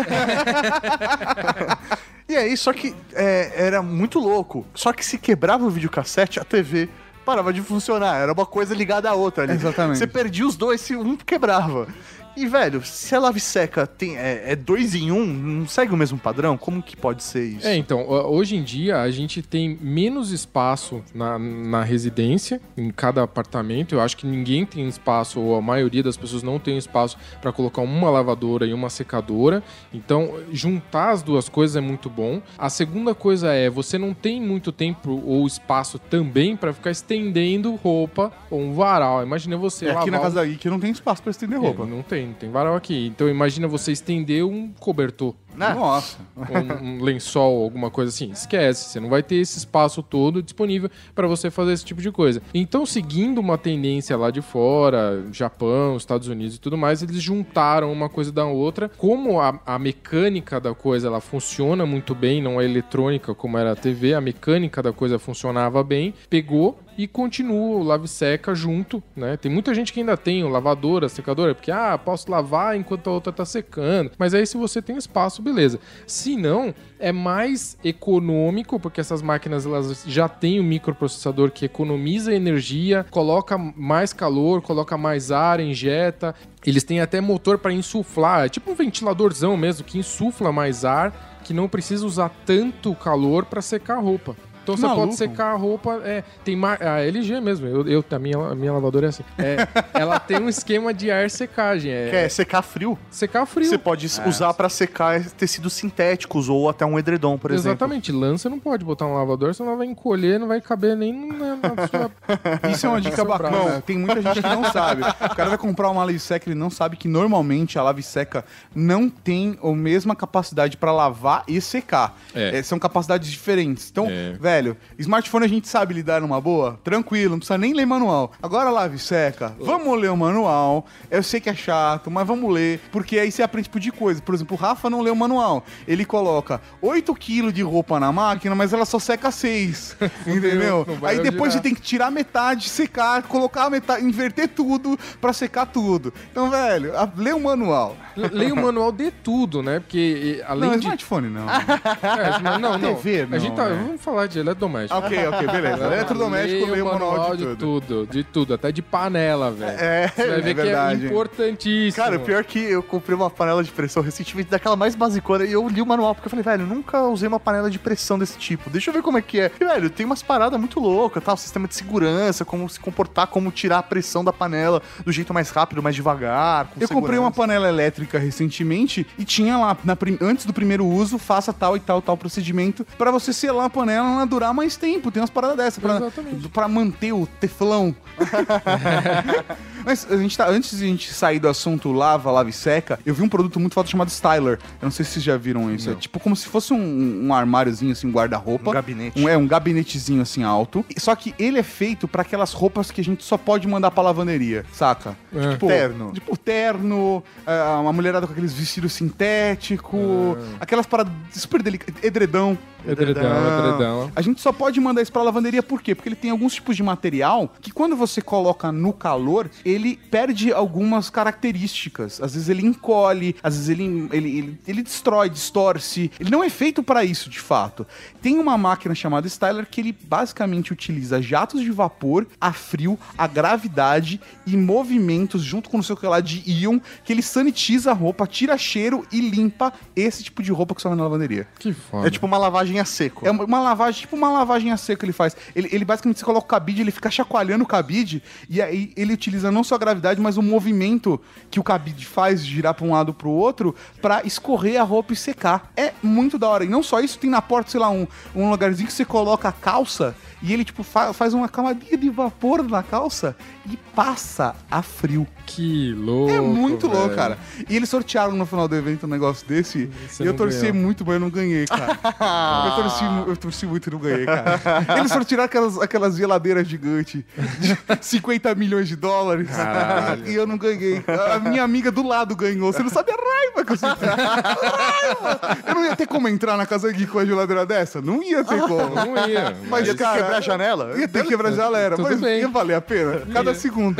E aí, só que é, era muito louco. Só que se quebrava o videocassete, a TV parava de funcionar. Era uma coisa ligada à outra ali. Exatamente. Você perdia os dois se um quebrava. E, velho, se a lave seca tem, é, é dois em um, não segue o mesmo padrão? Como que pode ser isso? É, então, hoje em dia a gente tem menos espaço na, na residência, em cada apartamento. Eu acho que ninguém tem espaço, ou a maioria das pessoas não tem espaço para colocar uma lavadora e uma secadora. Então, juntar as duas coisas é muito bom. A segunda coisa é, você não tem muito tempo ou espaço também para ficar estendendo roupa ou um varal. Imagina você É, lavar aqui na casa da Ike não tem espaço pra estender É, roupa. não tem. Tem, tem varal aqui. Então imagina você estender um cobertor. Nossa. um, um lençol, alguma coisa assim. Esquece, você não vai ter esse espaço todo disponível para você fazer esse tipo de coisa. Então, seguindo uma tendência lá de fora, Japão, Estados Unidos e tudo mais, eles juntaram uma coisa da outra. Como a, a mecânica da coisa ela funciona muito bem, não é eletrônica como era a TV, a mecânica da coisa funcionava bem, pegou e continua o lave seca junto, né? Tem muita gente que ainda tem o lavadora, secadora, porque ah, posso lavar enquanto a outra tá secando. Mas aí se você tem espaço, beleza. Se não, é mais econômico, porque essas máquinas elas já têm o microprocessador que economiza energia, coloca mais calor, coloca mais ar, injeta. Eles têm até motor para insuflar, é tipo um ventiladorzão mesmo que insufla mais ar, que não precisa usar tanto calor para secar a roupa. Então você maluco. pode secar a roupa. É, tem mar... a LG mesmo. Eu, eu a, minha, a minha lavadora é assim. É, <laughs> ela tem um esquema de ar secagem. É, Que é secar frio. secar frio. Você pode usar pra secar tecidos sintéticos ou até um edredom, por exemplo. Exatamente. Lã você não pode botar no lavador, senão ela vai encolher, não vai caber nem na, na sua. <laughs> Isso é uma dica bacana. braço. Tem muita gente que não <laughs> sabe. O cara vai comprar uma lave seca, ele não sabe que normalmente a lave seca não tem a mesma capacidade pra lavar e secar. É. É, são capacidades diferentes. Então, É. velho, smartphone a gente sabe lidar numa boa, tranquilo, não precisa nem ler manual. Agora lave seca, vamos ler o manual. Eu sei que é chato, mas vamos ler, porque aí você aprende tipo de coisa. Por exemplo, o Rafa não leu o manual. Ele coloca 8 kg de roupa na máquina, mas ela só seca 6. <laughs> entendeu? não Aí depois girar. você tem que tirar metade, secar, colocar a metade, inverter tudo pra secar tudo. Então, velho, a- lê o manual. Leia o manual de tudo, né? Porque e, além não, de. smartphone não. <laughs> É, não, não, <laughs> não. TV, A gente não, tá. né? Vamos falar de eletrodoméstico. ok, ok, beleza. Eletrodoméstico, o manual de tudo. tudo, de tudo, até de panela, velho. É, Você vai ver é que verdade. é importantíssimo. Cara, pior que eu comprei uma panela de pressão recentemente, daquela mais basicona, e eu li o manual, porque eu falei, velho, nunca usei uma panela de pressão desse tipo. Deixa eu ver como é que é. E, velho, tem umas paradas muito loucas, tal, sistema de segurança, como se comportar, como tirar a pressão da panela do jeito mais rápido, mais devagar. com Eu comprei uma segurança. panela elétrica recentemente e tinha lá, na prim- antes do primeiro uso, faça tal e tal, tal procedimento pra você selar a panela ela durar mais tempo. Tem umas paradas dessas pra, Exatamente. pra manter o teflão. <laughs> Mas a gente tá, antes de a gente sair do assunto lava, lava e seca, eu vi um produto muito foda chamado Styler. Eu não sei se vocês já viram isso. É tipo como se fosse um, um armáriozinho, assim, um guarda-roupa. Um gabinete. Um- é, um gabinetezinho assim alto. Só que ele é feito pra aquelas roupas que a gente só pode mandar pra lavanderia, saca? É. Tipo, Terno. Tipo, terno, é, uma mulherada com aqueles vestidos sintéticos, aquelas paradas super delicadas. Edredão. Edredão, edredão. A gente só pode mandar isso pra lavanderia por quê? Porque ele tem alguns tipos de material que quando você coloca no calor, ele perde algumas características. Às vezes ele encolhe, às vezes ele, ele, ele, ele destrói, distorce. Ele não é feito pra isso, de fato. Tem uma máquina chamada Styler que ele basicamente utiliza jatos de vapor, a frio, a gravidade e movimentos junto com o que lá de íon, que ele sanitiza a roupa, tira cheiro e limpa esse tipo de roupa que só vai na lavanderia. Que foda. É tipo uma lavagem a seco. É uma- uma lavagem, tipo uma lavagem a seco ele faz. Ele, ele basicamente você coloca o cabide, ele fica chacoalhando o cabide e aí ele utiliza não só a gravidade, mas o movimento que o cabide faz de girar pra um lado pro outro pra escorrer a roupa e secar. É muito da hora. E não só isso, tem na porta, sei lá, um, um lugarzinho que você coloca a calça e ele tipo fa- faz uma camadinha de vapor na calça e passa a frio. Que louco. É muito louco, cara. E eles sortearam no final do evento um negócio desse. Você e eu não torci ganhou. muito, mas eu não ganhei, cara. <laughs> eu, torci, eu torci muito e não ganhei, cara. Eles sortearam aquelas, aquelas geladeiras gigantes de <laughs> 50 milhões de dólares. Caralho. <laughs> E eu não ganhei. A minha amiga do lado ganhou. Você não sabe a raiva que eu senti. <laughs> raiva! Eu não ia ter como entrar na Casa Geek com a geladeira dessa? Não ia ter como. <laughs> Não ia. Mas, Ia ter que cara, quebrar a janela? Ia ter que quebrar a janela, Tudo mas bem. ia valer a pena. Cada segundo.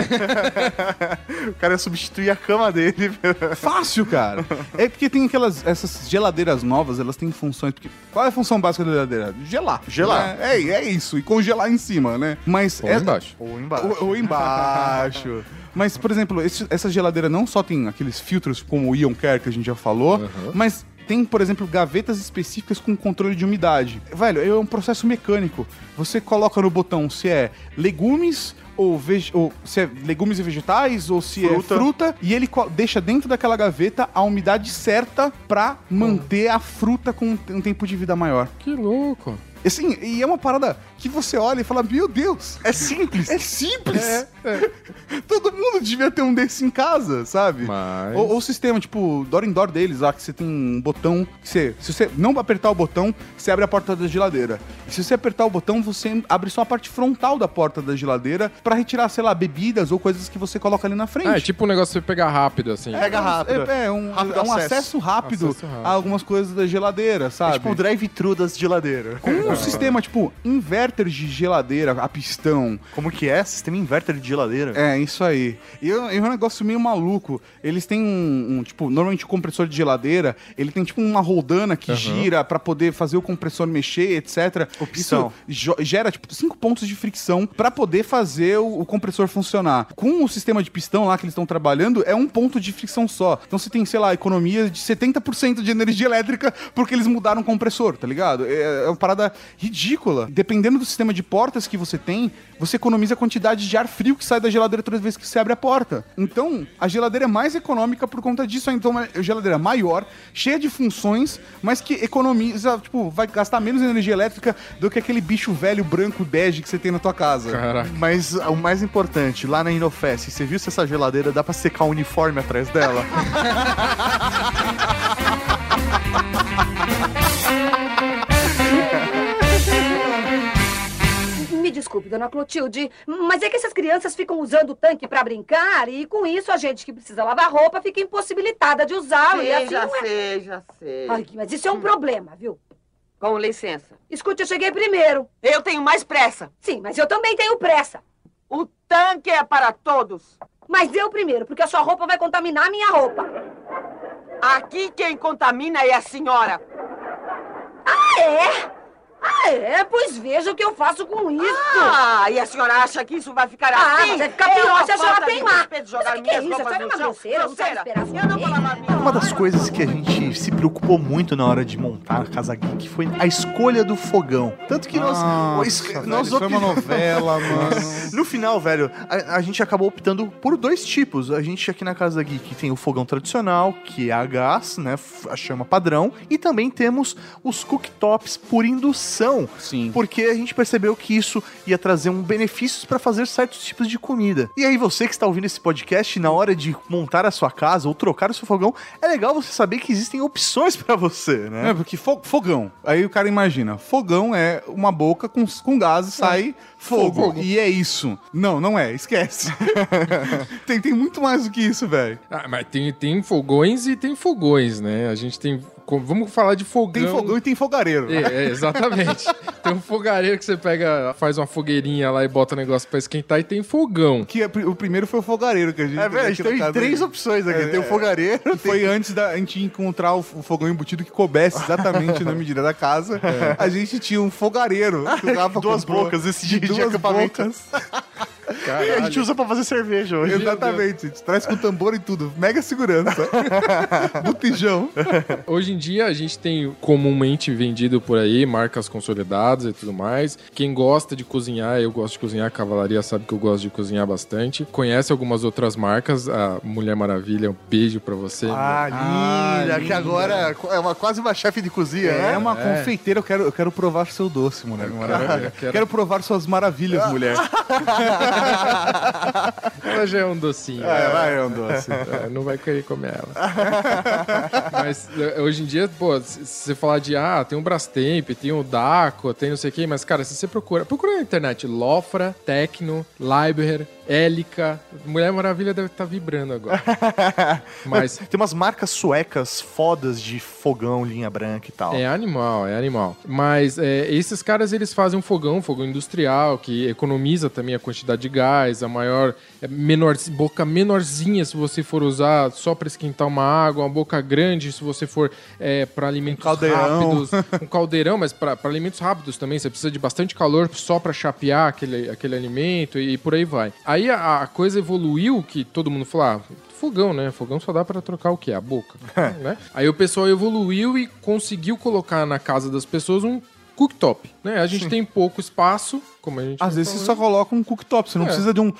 O cara ia substituir a cama dele. Fácil, cara. É porque tem aquelas essas geladeiras novas, elas têm funções. Porque qual é a função básica da geladeira? Gelar. Gelar. É, é, é isso. E congelar em cima, né? Mas Ou é- embaixo. Ou embaixo. Ou, ou embaixo. Mas, por exemplo, esse- essa geladeira não só tem aqueles filtros como o Ion Care que a gente já falou, Uhum. mas tem, por exemplo, gavetas específicas com controle de umidade. Velho, é um processo mecânico. Você coloca no botão se é legumes ou, ou se é legumes e vegetais ou se Fruta. é fruta e ele deixa dentro daquela gaveta a umidade certa pra manter a fruta com um tempo de vida maior. Que louco. Assim, e é uma parada que você olha e fala, meu Deus, É simples. é simples. <laughs> Todo mundo devia ter um desse em casa, sabe? Mas- Ou, ou o sistema, tipo, door in door deles, lá, que você tem um botão. Que você, se você não apertar o botão, você abre a porta da geladeira. E se você apertar o botão, você abre só a parte frontal da porta da geladeira pra retirar, sei lá, bebidas ou coisas que você coloca ali na frente. Ah, é tipo um negócio pra você pegar rápido, assim. Pega rápido. É, é um, Rápido é um acesso. acesso, rápido Acesso rápido. a algumas coisas da geladeira, É sabe? tipo um drive-thru das geladeiras. Com um sistema, tipo, inverter de geladeira a pistão. Como que é? Sistema inverter de geladeira. É, isso aí. E é é um negócio meio maluco. Eles têm um, um, tipo, normalmente o compressor de geladeira, ele tem tipo uma roldana que gira pra poder fazer o compressor mexer, etc. Opção. Isso gera, tipo, cinco pontos de fricção pra poder fazer o, o compressor funcionar. Com o sistema de pistão lá que eles estão trabalhando, é um ponto de fricção só. Então você tem, sei lá, economia de 70% de energia elétrica porque eles mudaram o compressor, tá ligado? É, é uma parada ridícula. Dependendo do sistema de portas que você tem, você economiza a quantidade de ar frio que sai da geladeira todas as vezes que você abre a porta. Então, a geladeira é mais econômica por conta disso. Então, é uma geladeira maior, cheia de funções, mas que economiza, tipo, vai gastar menos energia elétrica do que aquele bicho velho branco bege que você tem na tua casa. Caraca. Mas o mais importante, lá na Inofest, você viu se essa geladeira dá pra secar o uniforme atrás dela? <laughs> desculpe, dona Clotilde, mas é que essas crianças ficam usando o tanque pra brincar e com isso a gente que precisa lavar roupa fica impossibilitada de usá-lo e assim já é... sei, já sei. Ai, mas isso é um problema, viu? Com licença. Escute, eu cheguei primeiro. Eu tenho mais pressa. Sim, mas eu também tenho pressa. O tanque é para todos. Mas eu primeiro, porque a sua roupa vai contaminar a minha roupa. Aqui quem contamina é a senhora. Ah, é? Ah, é? Pois veja o que eu faço com isso. Ah, e a senhora acha que isso vai ficar Ah, assim? mas vai ficar É pior uma se a senhora teimar. Mas o que que é minhas isso? A senhora é uma grosseira, não sabe esperar Eu Uma das coisas que a gente se preocupou muito na hora de montar a Casa Geek foi a escolha do fogão. Tanto que nós. Nossa, es- velho, nós isso foi uma novela, <laughs> mano. No final, velho, a, a gente acabou optando por dois tipos. A gente aqui na Casa Geek tem o fogão tradicional, que é a gás, né? A chama padrão. E também temos os cooktops por indução. Sim. Porque a gente percebeu que isso ia trazer um benefícios para fazer certos tipos de comida. E aí, você que está ouvindo esse podcast, na hora de montar a sua casa ou trocar o seu fogão, é legal você saber que existem opções para você, né? É, porque fo- fogão. Aí o cara imagina, fogão é uma boca com, com gás e sai fogo. Fogo. E é isso. Não, não é, esquece. <laughs> tem, tem muito mais do que isso, velho. Ah, mas tem, tem fogões e tem fogões, né? A gente tem. Vamos falar de fogão. Tem fogão e tem fogareiro. É, é, exatamente. <laughs> tem um fogareiro que você pega, faz uma fogueirinha lá e bota o negócio pra esquentar e tem fogão. Que é o primeiro foi o fogareiro que a gente É, velho, a gente tem três opções aqui. É, tem o é. fogareiro, Que Foi antes da a gente encontrar o, fogão embutido que coubesse exatamente na <laughs> medida da casa. A gente tinha um fogareiro. que o Rafa <laughs> duas comprou, botcas esse dia de duas acampamento. bocas. E a gente usa pra fazer cerveja hoje. Exatamente. A gente traz com tambor e tudo. Mega segurança. <laughs> Botijão. Hoje em dia a gente tem comumente vendido por aí marcas consolidadas e tudo mais. Quem gosta de cozinhar, eu gosto de cozinhar, a Cavalaria sabe que eu gosto de cozinhar bastante. Conhece algumas outras marcas, a Mulher Maravilha, um beijo pra você. Ah, linda, Ah, que linda. agora é uma, quase uma chefe de cozinha, É né? uma confeiteira, eu quero, eu quero provar seu doce, mulher. Maravilha, Quero... quero- provar suas maravilhas, mulher. <laughs> Ela já é um docinho. É, vai, é um doce. É, não vai querer comer ela. mas é, hoje em dia, pô, se você falar de, ah, tem um Brastemp, tem o Daco, tem não sei o quê, mas, cara, se você procura, procura na internet, Lofra, Tecno, Liber, Élica, Mulher Maravilha deve estar vibrando agora. <laughs> mas Tem umas marcas suecas fodas de fogão, linha branca e tal. é animal, é animal. Mas é, esses caras, eles fazem um fogão, um fogão industrial, que economiza também a quantidade de gás, a maior, é, menor, boca menorzinha se você for usar só para esquentar uma água, uma boca grande se você for é, para alimentos caldeirão. rápidos, um caldeirão, mas para alimentos rápidos também, você precisa de bastante calor só para chapear aquele, aquele alimento e, por aí vai. Aí a, a coisa evoluiu que todo mundo falou, ah, fogão, né? Fogão só dá para trocar o quê? A boca, <laughs> né? Aí o pessoal evoluiu e conseguiu colocar na casa das pessoas um cooktop, né? A gente tem pouco espaço, como a gente Às já vezes você falou. só coloca um cooktop, você não É. precisa de um,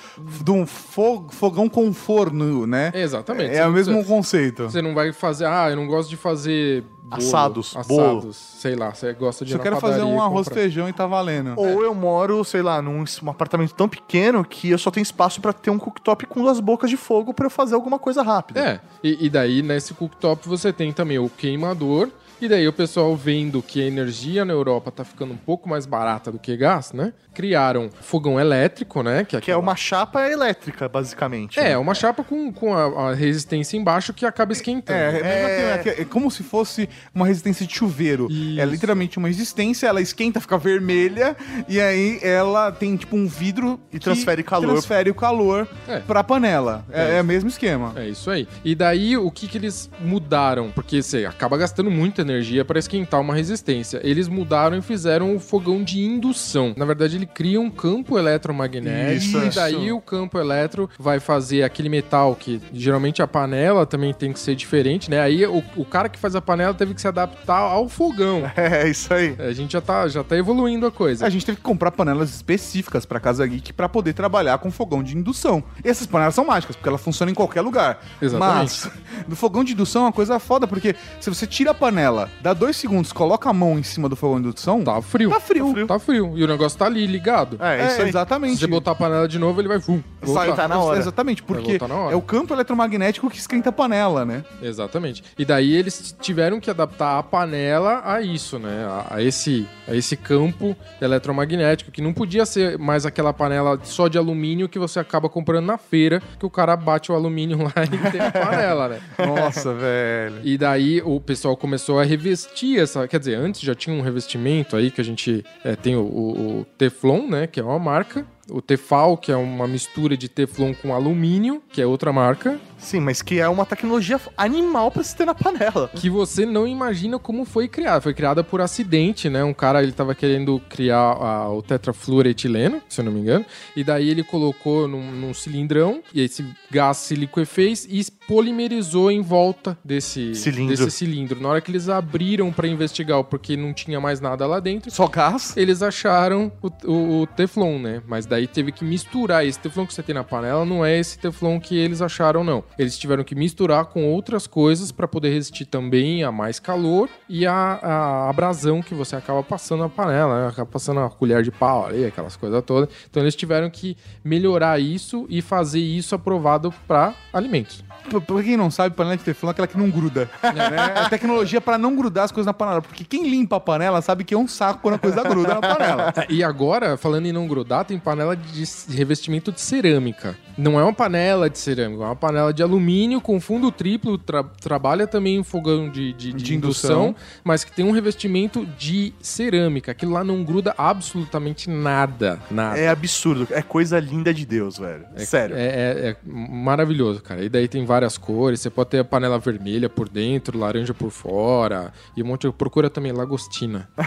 de um fo- fogão com forno, né? Exatamente. É Você o mesmo precisa- conceito. Você não vai fazer, ah, eu não gosto de fazer bolo, Assados, assados, bolo. sei lá, você gosta de Só na quero fazer um arroz comprar. feijão e tá valendo. Ou eu moro, sei lá, num um apartamento tão pequeno que eu só tenho espaço pra ter um cooktop com duas bocas de fogo pra eu fazer alguma coisa rápida. É, e, e daí nesse cooktop você tem também o queimador. E daí o pessoal vendo que a energia na Europa tá ficando um pouco mais barata do que gás, né? Criaram fogão elétrico, né? Que é uma chapa elétrica, basicamente. É, uma chapa com, com a, a resistência embaixo que acaba esquentando. É, é, mesmo que- é como se fosse uma resistência de chuveiro. É literalmente uma resistência, ela esquenta, fica vermelha, e aí ela tem tipo um vidro E que transfere calor. transfere o calor É. pra panela. É, É é o mesmo esquema. É isso aí. E daí, o que que eles mudaram? Porque você acaba gastando muita energia para esquentar uma resistência. Eles mudaram e fizeram o fogão de indução. Na verdade, ele cria um campo eletromagnético. Isso. E daí, o campo eletro vai fazer aquele metal que, geralmente, a panela também tem que ser diferente, né? Aí, o, o cara que faz a panela teve que se adaptar ao fogão. <laughs> É, isso aí. A gente já tá, já tá evoluindo a coisa. A gente teve que comprar panelas específicas pra Casa Geek pra poder trabalhar com fogão de indução. E essas panelas são mágicas, porque elas funcionam em qualquer lugar. Exatamente. Mas, <laughs> do fogão de indução é uma coisa foda, porque se você tira a panela, dá dois segundos, coloca a mão em cima do fogão de indução, Tá frio. Tá frio. Tá frio. E o negócio tá ali, ligado. É, É, isso aí. exatamente. Se você botar a panela de novo, ele vai... Vum, Sai, tá na hora. Exatamente, porque voltar na hora. é o campo eletromagnético que esquenta a panela, né? Exatamente. E daí eles tiveram que adaptar a panela a isso, né? A, a esse, a esse campo eletromagnético, que não podia ser mais aquela panela só de alumínio que você acaba comprando na feira, que o cara bate o alumínio <laughs> lá e tem a panela, né? Nossa, velho. E daí o pessoal começou a revestir essa. Quer dizer, antes já tinha um revestimento aí que a gente é, tem o, o- o Teflon, né? Que é uma marca. O Tefal, que é uma mistura de Teflon com alumínio, que é outra marca. Sim, mas que é uma tecnologia animal pra se ter na panela. que você não imagina como foi criada. Foi criada por acidente, né? Um cara, ele tava querendo criar a- o tetrafluoretileno, se eu não me engano, e daí ele colocou num, num cilindrão, e esse gás se liquefez e polimerizou em volta desse Cilindro. desse cilindro. Na hora que eles abriram pra investigar, porque não tinha mais nada lá dentro, Só gás? eles acharam o, o- o Teflon, né? Mas daí teve que misturar. Esse Teflon que você tem na panela não é esse Teflon que eles acharam, não. Eles tiveram que misturar com outras coisas para poder resistir também a mais calor e a, a abrasão que você acaba passando na panela, né? Acaba passando a colher de pau ali, aquelas coisas todas. Então eles tiveram que melhorar isso e fazer isso aprovado para alimentos. Pra- Pra quem não sabe, panela de teflon é aquela que não gruda. <laughs> né? É tecnologia pra não grudar as coisas na panela. Porque quem limpa a panela sabe que é um saco quando a coisa gruda na panela. É, E agora, falando em não grudar, tem panela de s- revestimento de cerâmica. Não é uma panela de cerâmica, é uma panela de alumínio com fundo triplo. tra- trabalha também em fogão de, de, de De indução, indução. mas que tem um revestimento de cerâmica. Aquilo lá não gruda absolutamente nada. Nada. É absurdo. É coisa linda de Deus, velho. Sério. É, é- é maravilhoso, cara. E daí tem várias cores. Você pode ter a panela vermelha por dentro, laranja por fora. E um monte de. Procura também Lagostina. <laughs>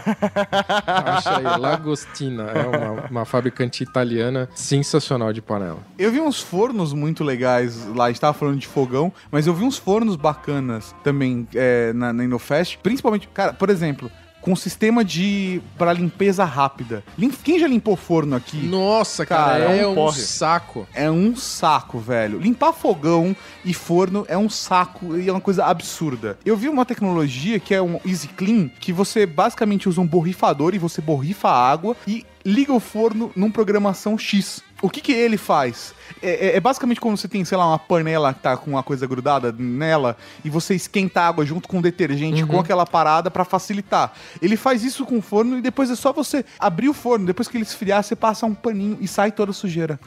Acha aí, Lagostina. É uma, uma fabricante italiana sensacional de panela. Eu vi uns fornos muito legais lá, a gente tava falando de fogão, mas eu vi uns fornos bacanas também é, na, na Inofest. Principalmente, cara, por exemplo, com sistema de. para limpeza rápida. Quem já limpou forno aqui? Nossa, cara, Cara, é, é um um, porre. saco. É um saco, velho. Limpar fogão e forno é um saco e é uma coisa absurda. Eu vi uma tecnologia que é um Easy Clean, que você basicamente usa um borrifador e você borrifa a água e liga o forno num programação X. O que que ele faz? É, é- é basicamente quando você tem, sei lá, uma panela que tá com uma coisa grudada nela e você esquenta a água junto com o detergente, com aquela parada pra facilitar. Ele faz isso com o forno e depois é só você abrir o forno. Depois que ele esfriar, você passa um paninho e sai toda a sujeira.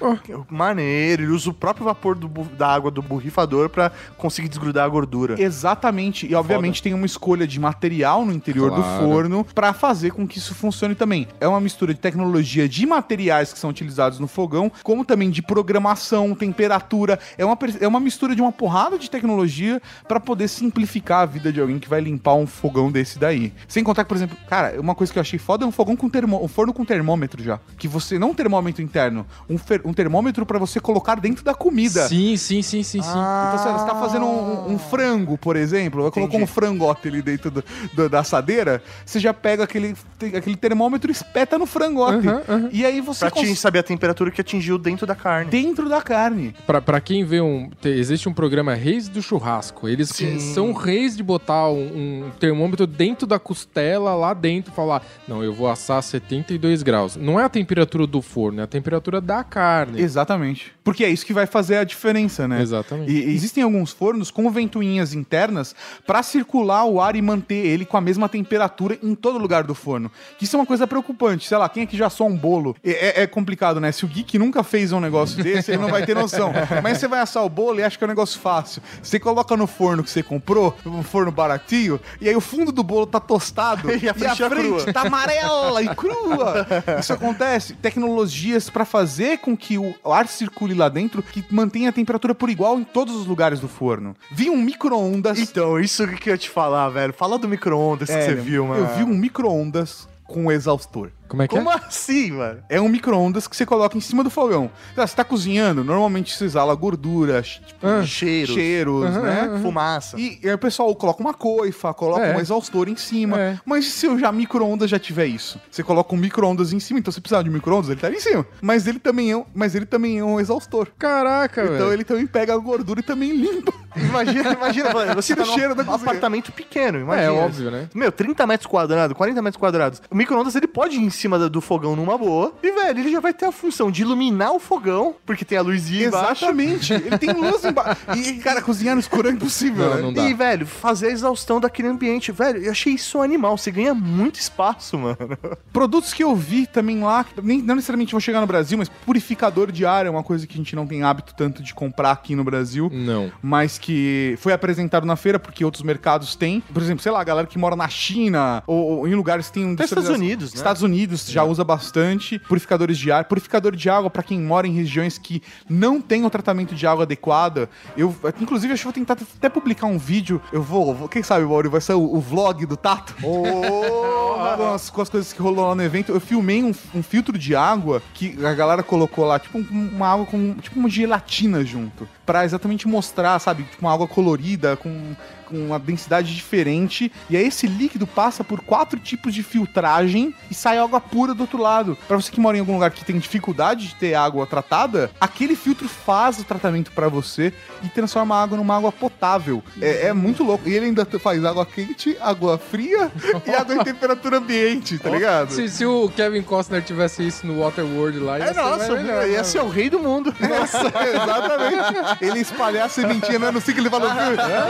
Maneiro. Ele usa o próprio vapor do da água do borrifador pra conseguir desgrudar a gordura. Exatamente. E obviamente tem uma escolha de material no interior do Claro. forno pra fazer com que isso funcione também. É uma mistura de tecnologia de materiais que são utilizados no fogão, como também de programação, temperatura. É uma, é uma mistura de uma porrada de tecnologia pra poder simplificar a vida de alguém que vai limpar um fogão desse daí. Sem contar que, por exemplo, cara, uma coisa que eu achei foda é um fogão com termo, um forno com termômetro já. Que você não um termômetro interno, um, fer- um termômetro pra você colocar dentro da comida. Sim, sim, sim, sim, sim. Então, sei lá, você tá fazendo um, um frango, por exemplo, vai colocar um frangote ali dentro do- do- da assadeira, você já pega aquele, aquele termômetro e espeta no frangote. Aham, aham. E aí você Pra te cons- saber a temperatura que atingiu dentro da carne. Dentro da carne. Pra, pra quem vê um. te- existe um programa Reis do Churrasco. Eles são reis de botar um, um termômetro dentro da costela, lá dentro, e falar: Não, eu vou assar 72 graus. Não é a temperatura do forno, é a temperatura da carne. Exatamente. Porque é isso que vai fazer a diferença, né? Exatamente. E existem alguns fornos com ventoinhas internas pra circular o ar e manter ele com a mesma temperatura em todo lugar do forno. Que isso é uma coisa preocupante. Sei lá, quem é que já assou um bolo? É, é- é complicado, né? Se o geek nunca fez um negócio <laughs> desse, ele não vai ter noção. <laughs> Mas você vai assar o bolo e acha que é um negócio fácil. Você coloca no forno que você comprou, um forno baratinho, e aí o fundo do bolo tá tostado <laughs> E a frente tá frente crua. tá amarela e crua. <laughs> Isso acontece. Tecnologias pra fazer com que o ar circule lá dentro, que mantenha a temperatura por igual em todos os lugares do forno. Vi um micro-ondas. Então, isso que eu ia te falar, velho. Fala do micro-ondas que É, você viu, mano. Eu vi um micro-ondas com exaustor. Como é que Como é? assim, mano? É um micro-ondas que você coloca em cima do fogão. Você tá cozinhando, normalmente você exala gordura, tipo, Ah, Cheiros, cheiros, né? aham. fumaça. E, aí o pessoal coloca uma coifa, coloca É. um exaustor em cima. É. Mas se o já micro-ondas já tiver isso? Você coloca um micro-ondas em cima, então se precisar de um micro-ondas, ele tá ali em cima. Mas ele também é um, mas ele também é um exaustor. Caraca, Então velho. ele também pega a gordura e também limpa. Imagina, imagina, <laughs> mano, você tá num cheiro apartamento pequeno, imagina. É óbvio, né? Meu, 30 metros quadrados, 40 metros quadrados. O micro-ondas, ele pode ir em cima do fogão numa boa. E, velho, ele já vai ter a função de iluminar o fogão, porque tem a luzinha embaixo. Exatamente. ele tem luz embaixo. <laughs> E, cara, cozinhar no escuro é impossível, Não, né? não dá. E, velho, fazer a exaustão daquele ambiente. Velho, eu achei isso um animal. Você ganha muito espaço, mano. <laughs> Produtos que eu vi também lá, que nem, não necessariamente vão chegar no Brasil, mas purificador de ar é uma coisa que a gente não tem hábito tanto de comprar aqui no Brasil. Não. mas que foi apresentado na feira porque outros mercados têm. Por exemplo, sei lá, a galera que mora na China ou, ou em lugares que tem um Estados Unidos, né? Estados Unidos já usa bastante purificadores de ar. Purificador de água pra quem mora em regiões que não tem o tratamento de água adequado. Eu, inclusive, acho que vou tentar até publicar um vídeo. Eu vou, vou- quem sabe, Mauro, vai ser o, o vlog do Tato. <laughs> com, as, com as coisas que rolou lá no evento. Eu filmei um, um filtro de água que a galera colocou lá, tipo um- uma água com tipo uma gelatina junto. Pra exatamente mostrar, sabe, tipo uma água colorida, com, com uma densidade diferente. E aí esse líquido passa por quatro tipos de filtragem e sai água pura do outro lado. Pra você que mora em algum lugar que tem dificuldade de ter água tratada, aquele filtro faz o tratamento pra você e transforma a água numa água potável. É, é muito louco. E ele ainda faz água quente, água fria e água em <laughs> temperatura ambiente, tá ligado? Se, se o Kevin Costner tivesse isso no Waterworld lá, ia É ser nossa, melhor, ia ser o rei do mundo. Nossa, <laughs> exatamente. Ele espalhar a sementinha, né? Não sei o que ele falou. <laughs>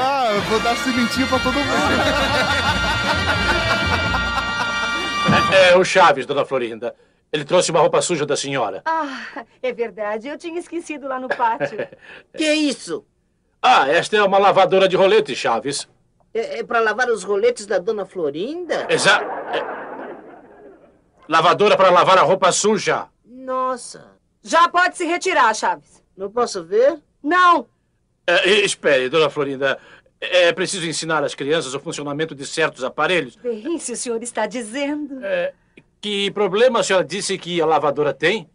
Ah, vou dar sementinha pra todo mundo. <laughs> É, o Chaves, dona Florinda. Ele trouxe uma roupa suja da senhora. Ah, é verdade. Eu tinha esquecido lá no pátio. <laughs> Que é isso? Ah, esta é uma lavadora de rolete, Chaves. É, é para lavar os roletes da dona Florinda? Exa... é- Lavadora para lavar a roupa suja. Nossa. Já pode se retirar, Chaves. Não posso ver? Não. É, espere, dona Florinda. É preciso ensinar às crianças o funcionamento de certos aparelhos. Bem, se o senhor está dizendo. Que problema a senhora disse que a lavadora tem?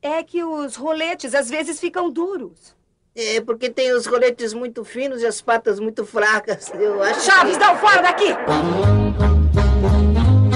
É que os roletes às vezes ficam duros. É porque tem os roletes muito finos e as patas muito fracas. Eu acho Chaves, que... não, fora daqui!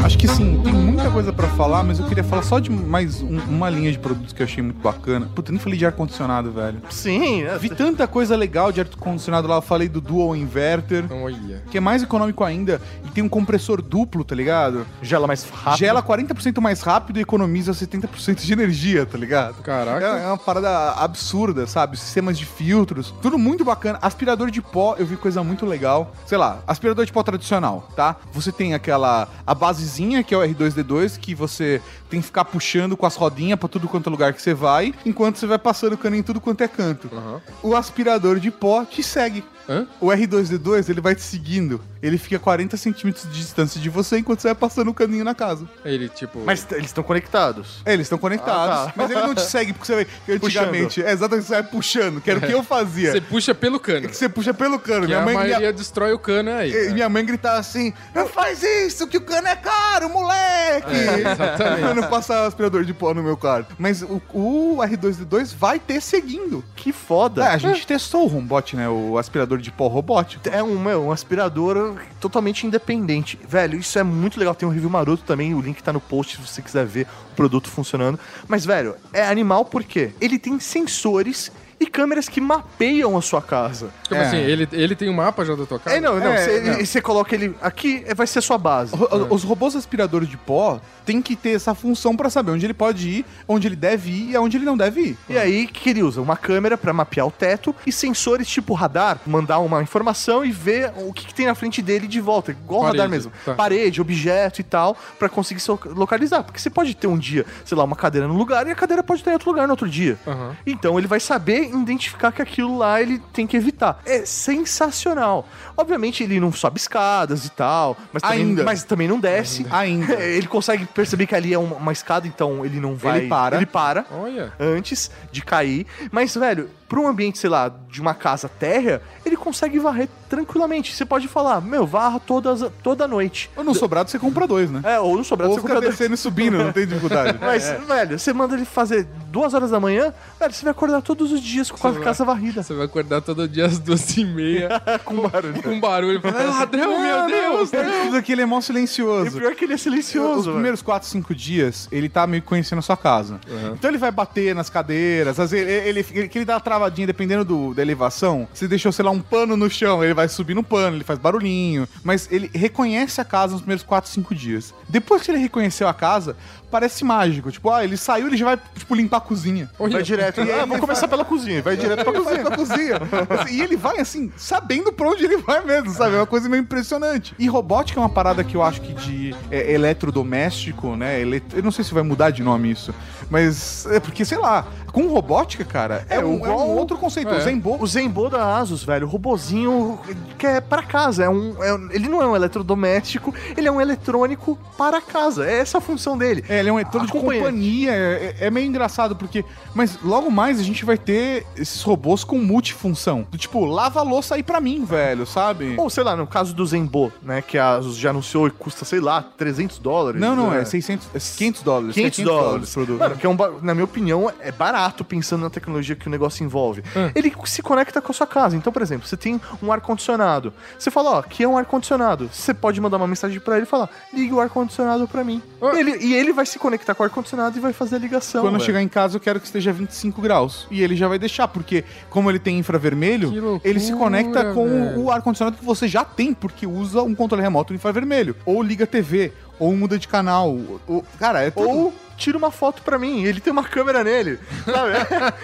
Acho que sim, tem muita coisa pra falar, mas eu queria falar só de mais um- uma linha de produtos que eu achei muito bacana. Puta, eu nem falei de ar-condicionado, velho. Sim, é. Vi tanta coisa legal de ar-condicionado lá. Eu falei do Dual Inverter, Olha. que é mais econômico ainda e tem um compressor duplo, tá ligado? Gela mais rápido. Gela 40% mais rápido e economiza 70% de energia, tá ligado? Caraca. É, é uma parada absurda, sabe? Sistemas de filtros, tudo muito bacana. Aspirador de pó, eu vi coisa muito legal. Sei lá, aspirador de pó tradicional, tá? Você tem aquela, a que é o R2D2, que você tem que ficar puxando com as rodinhas pra tudo quanto é lugar que você vai, enquanto você vai passando o cano em tudo quanto é canto. Aham. O aspirador de pó te segue. Hã? O R2D2, ele vai te seguindo. Ele fica a 40 centímetros de distância de você enquanto você vai passando o caninho na casa. Ele, tipo. Mas t- eles estão conectados. É, eles estão conectados. Ah, tá. Mas ele não te <laughs> segue porque você vai. Antigamente. É exatamente, você vai puxando, que era o que eu fazia. Você puxa pelo cano. Que você puxa pelo cano. Que Minha a mãe, maioria minha, destrói o cano aí. e minha mãe gritava assim: Não faz isso, que o cano é caro, moleque! É, exatamente. Pra não passar aspirador de pó no meu carro. Mas o, o R2D2 vai ter seguindo. Que foda. É, a gente testou o HomeBot, né? O aspirador aspirador de pó robótico. É um, meu, um aspirador totalmente independente. Velho, isso é muito legal. Tem um review maroto também, o link tá no post se você quiser ver o produto funcionando. Mas, velho, é animal porque ele tem sensores e câmeras que mapeiam a sua casa. Como assim? Ele, ele tem um mapa já da tua casa? É, não, não. É, Você coloca ele aqui, é, vai ser a sua base. Ro- Os robôs aspiradores de pó têm que ter essa função pra saber onde ele pode ir, onde ele deve ir e aonde ele não deve ir. E aí, o que ele usa? Uma câmera pra mapear o teto e sensores tipo radar, mandar uma informação e ver o que, que tem na frente dele de volta. Igual o Parede, radar mesmo. tá. Parede, objeto e tal, pra conseguir se localizar. Porque você pode ter um dia, sei lá, uma cadeira num lugar e a cadeira pode estar em outro lugar no outro dia. Aham. Então ele vai saber identificar que aquilo lá ele tem que evitar. É sensacional. Obviamente ele não sobe escadas e tal, mas também, Ainda. mas também não desce. Ainda. <laughs> Ele consegue perceber que ali é uma, uma escada, então ele não vai. Ele para. Ele para Olha. antes de cair. Mas, velho, para um ambiente, sei lá, de uma casa térrea, ele consegue varrer tranquilamente. Você pode falar, meu, varra todas, toda noite. Ou no sobrado você compra dois, né? É, ou no sobrado Ou você compra dois. descendo e subindo, não tem dificuldade. <laughs> Mas, velho, você manda ele fazer duas horas da manhã, velho, você vai acordar todos os dias com a vai- casa varrida. Você vai acordar todo dia às duas e meia <laughs> com barulho. com barulho. Fala, "É ladrão, meu Deus! Tudo aquilo é mó E silencioso. pior que ele é Os silencioso, velho. primeiros 4, 5 dias, ele tá meio que conhecendo a sua casa. Então ele vai bater nas cadeiras, às vezes ele, ele, ele, que ele dá uma travadinha dependendo do, da elevação. Você deixou, sei lá, um pano no chão, ele vai subir no pano, ele faz barulhinho. Mas ele reconhece a casa nos primeiros 4, 5 dias. Depois que ele reconheceu a casa, parece mágico. Tipo, ah, ele saiu, ele já vai, tipo, limpar a cozinha. Vai direto. E aí Ah, vamos começar pela cozinha. Vai direto pra cozinha. pra cozinha. Assim, e ele vai, assim, sabendo pra onde ele vai mesmo, sabe? É uma coisa meio impressionante. E robótica é uma parada que eu acho que de é, eletrodoméstico, né? Elet... Eu não sei se vai mudar de nome isso. Mas é porque, sei lá, com robótica, cara, é, É, um, é igual- um outro conceito. É. O Zenbo. O Zenbo da Asus, velho, o robozinho que é pra casa. É um, é um- ele não é um eletrodoméstico, ele é um eletrônico para casa. É essa a função dele. É, ele é um todo de companhia. É, é meio engraçado, porque. Mas logo mais a gente vai ter esses robôs com multifunção. Do tipo, lava a louça aí pra mim, velho, sabe? Ou, sei lá, no caso do Zenbo, né, que a Asus já anunciou e custa, sei lá, 300 dólares. Não, não, né? é 600, é 500 dólares. 500 é dólares. o produto. Mano, que é um, na minha opinião, é barato pensando na tecnologia que o negócio envolve. Ele se conecta com a sua casa. Então, por exemplo, você tem um ar-condicionado. Você fala, ó, aqui é um ar-condicionado. Você pode mandar uma mensagem pra ele e falar, ligue o ar-condicionado pra mim. Ah. E, ele, e ele vai se conectar com o ar-condicionado e vai fazer a ligação. Quando eu chegar em casa, eu quero que esteja 25 graus. E ele já vai deixar, porque como ele tem infravermelho, Que loucura, ele se conecta com velho. o ar-condicionado que você já tem, porque usa um controle remoto infravermelho. Ou liga a TV, ou muda de canal. Ou, cara, é tudo. Ou tira uma foto pra mim, ele tem uma câmera nele. Sabe?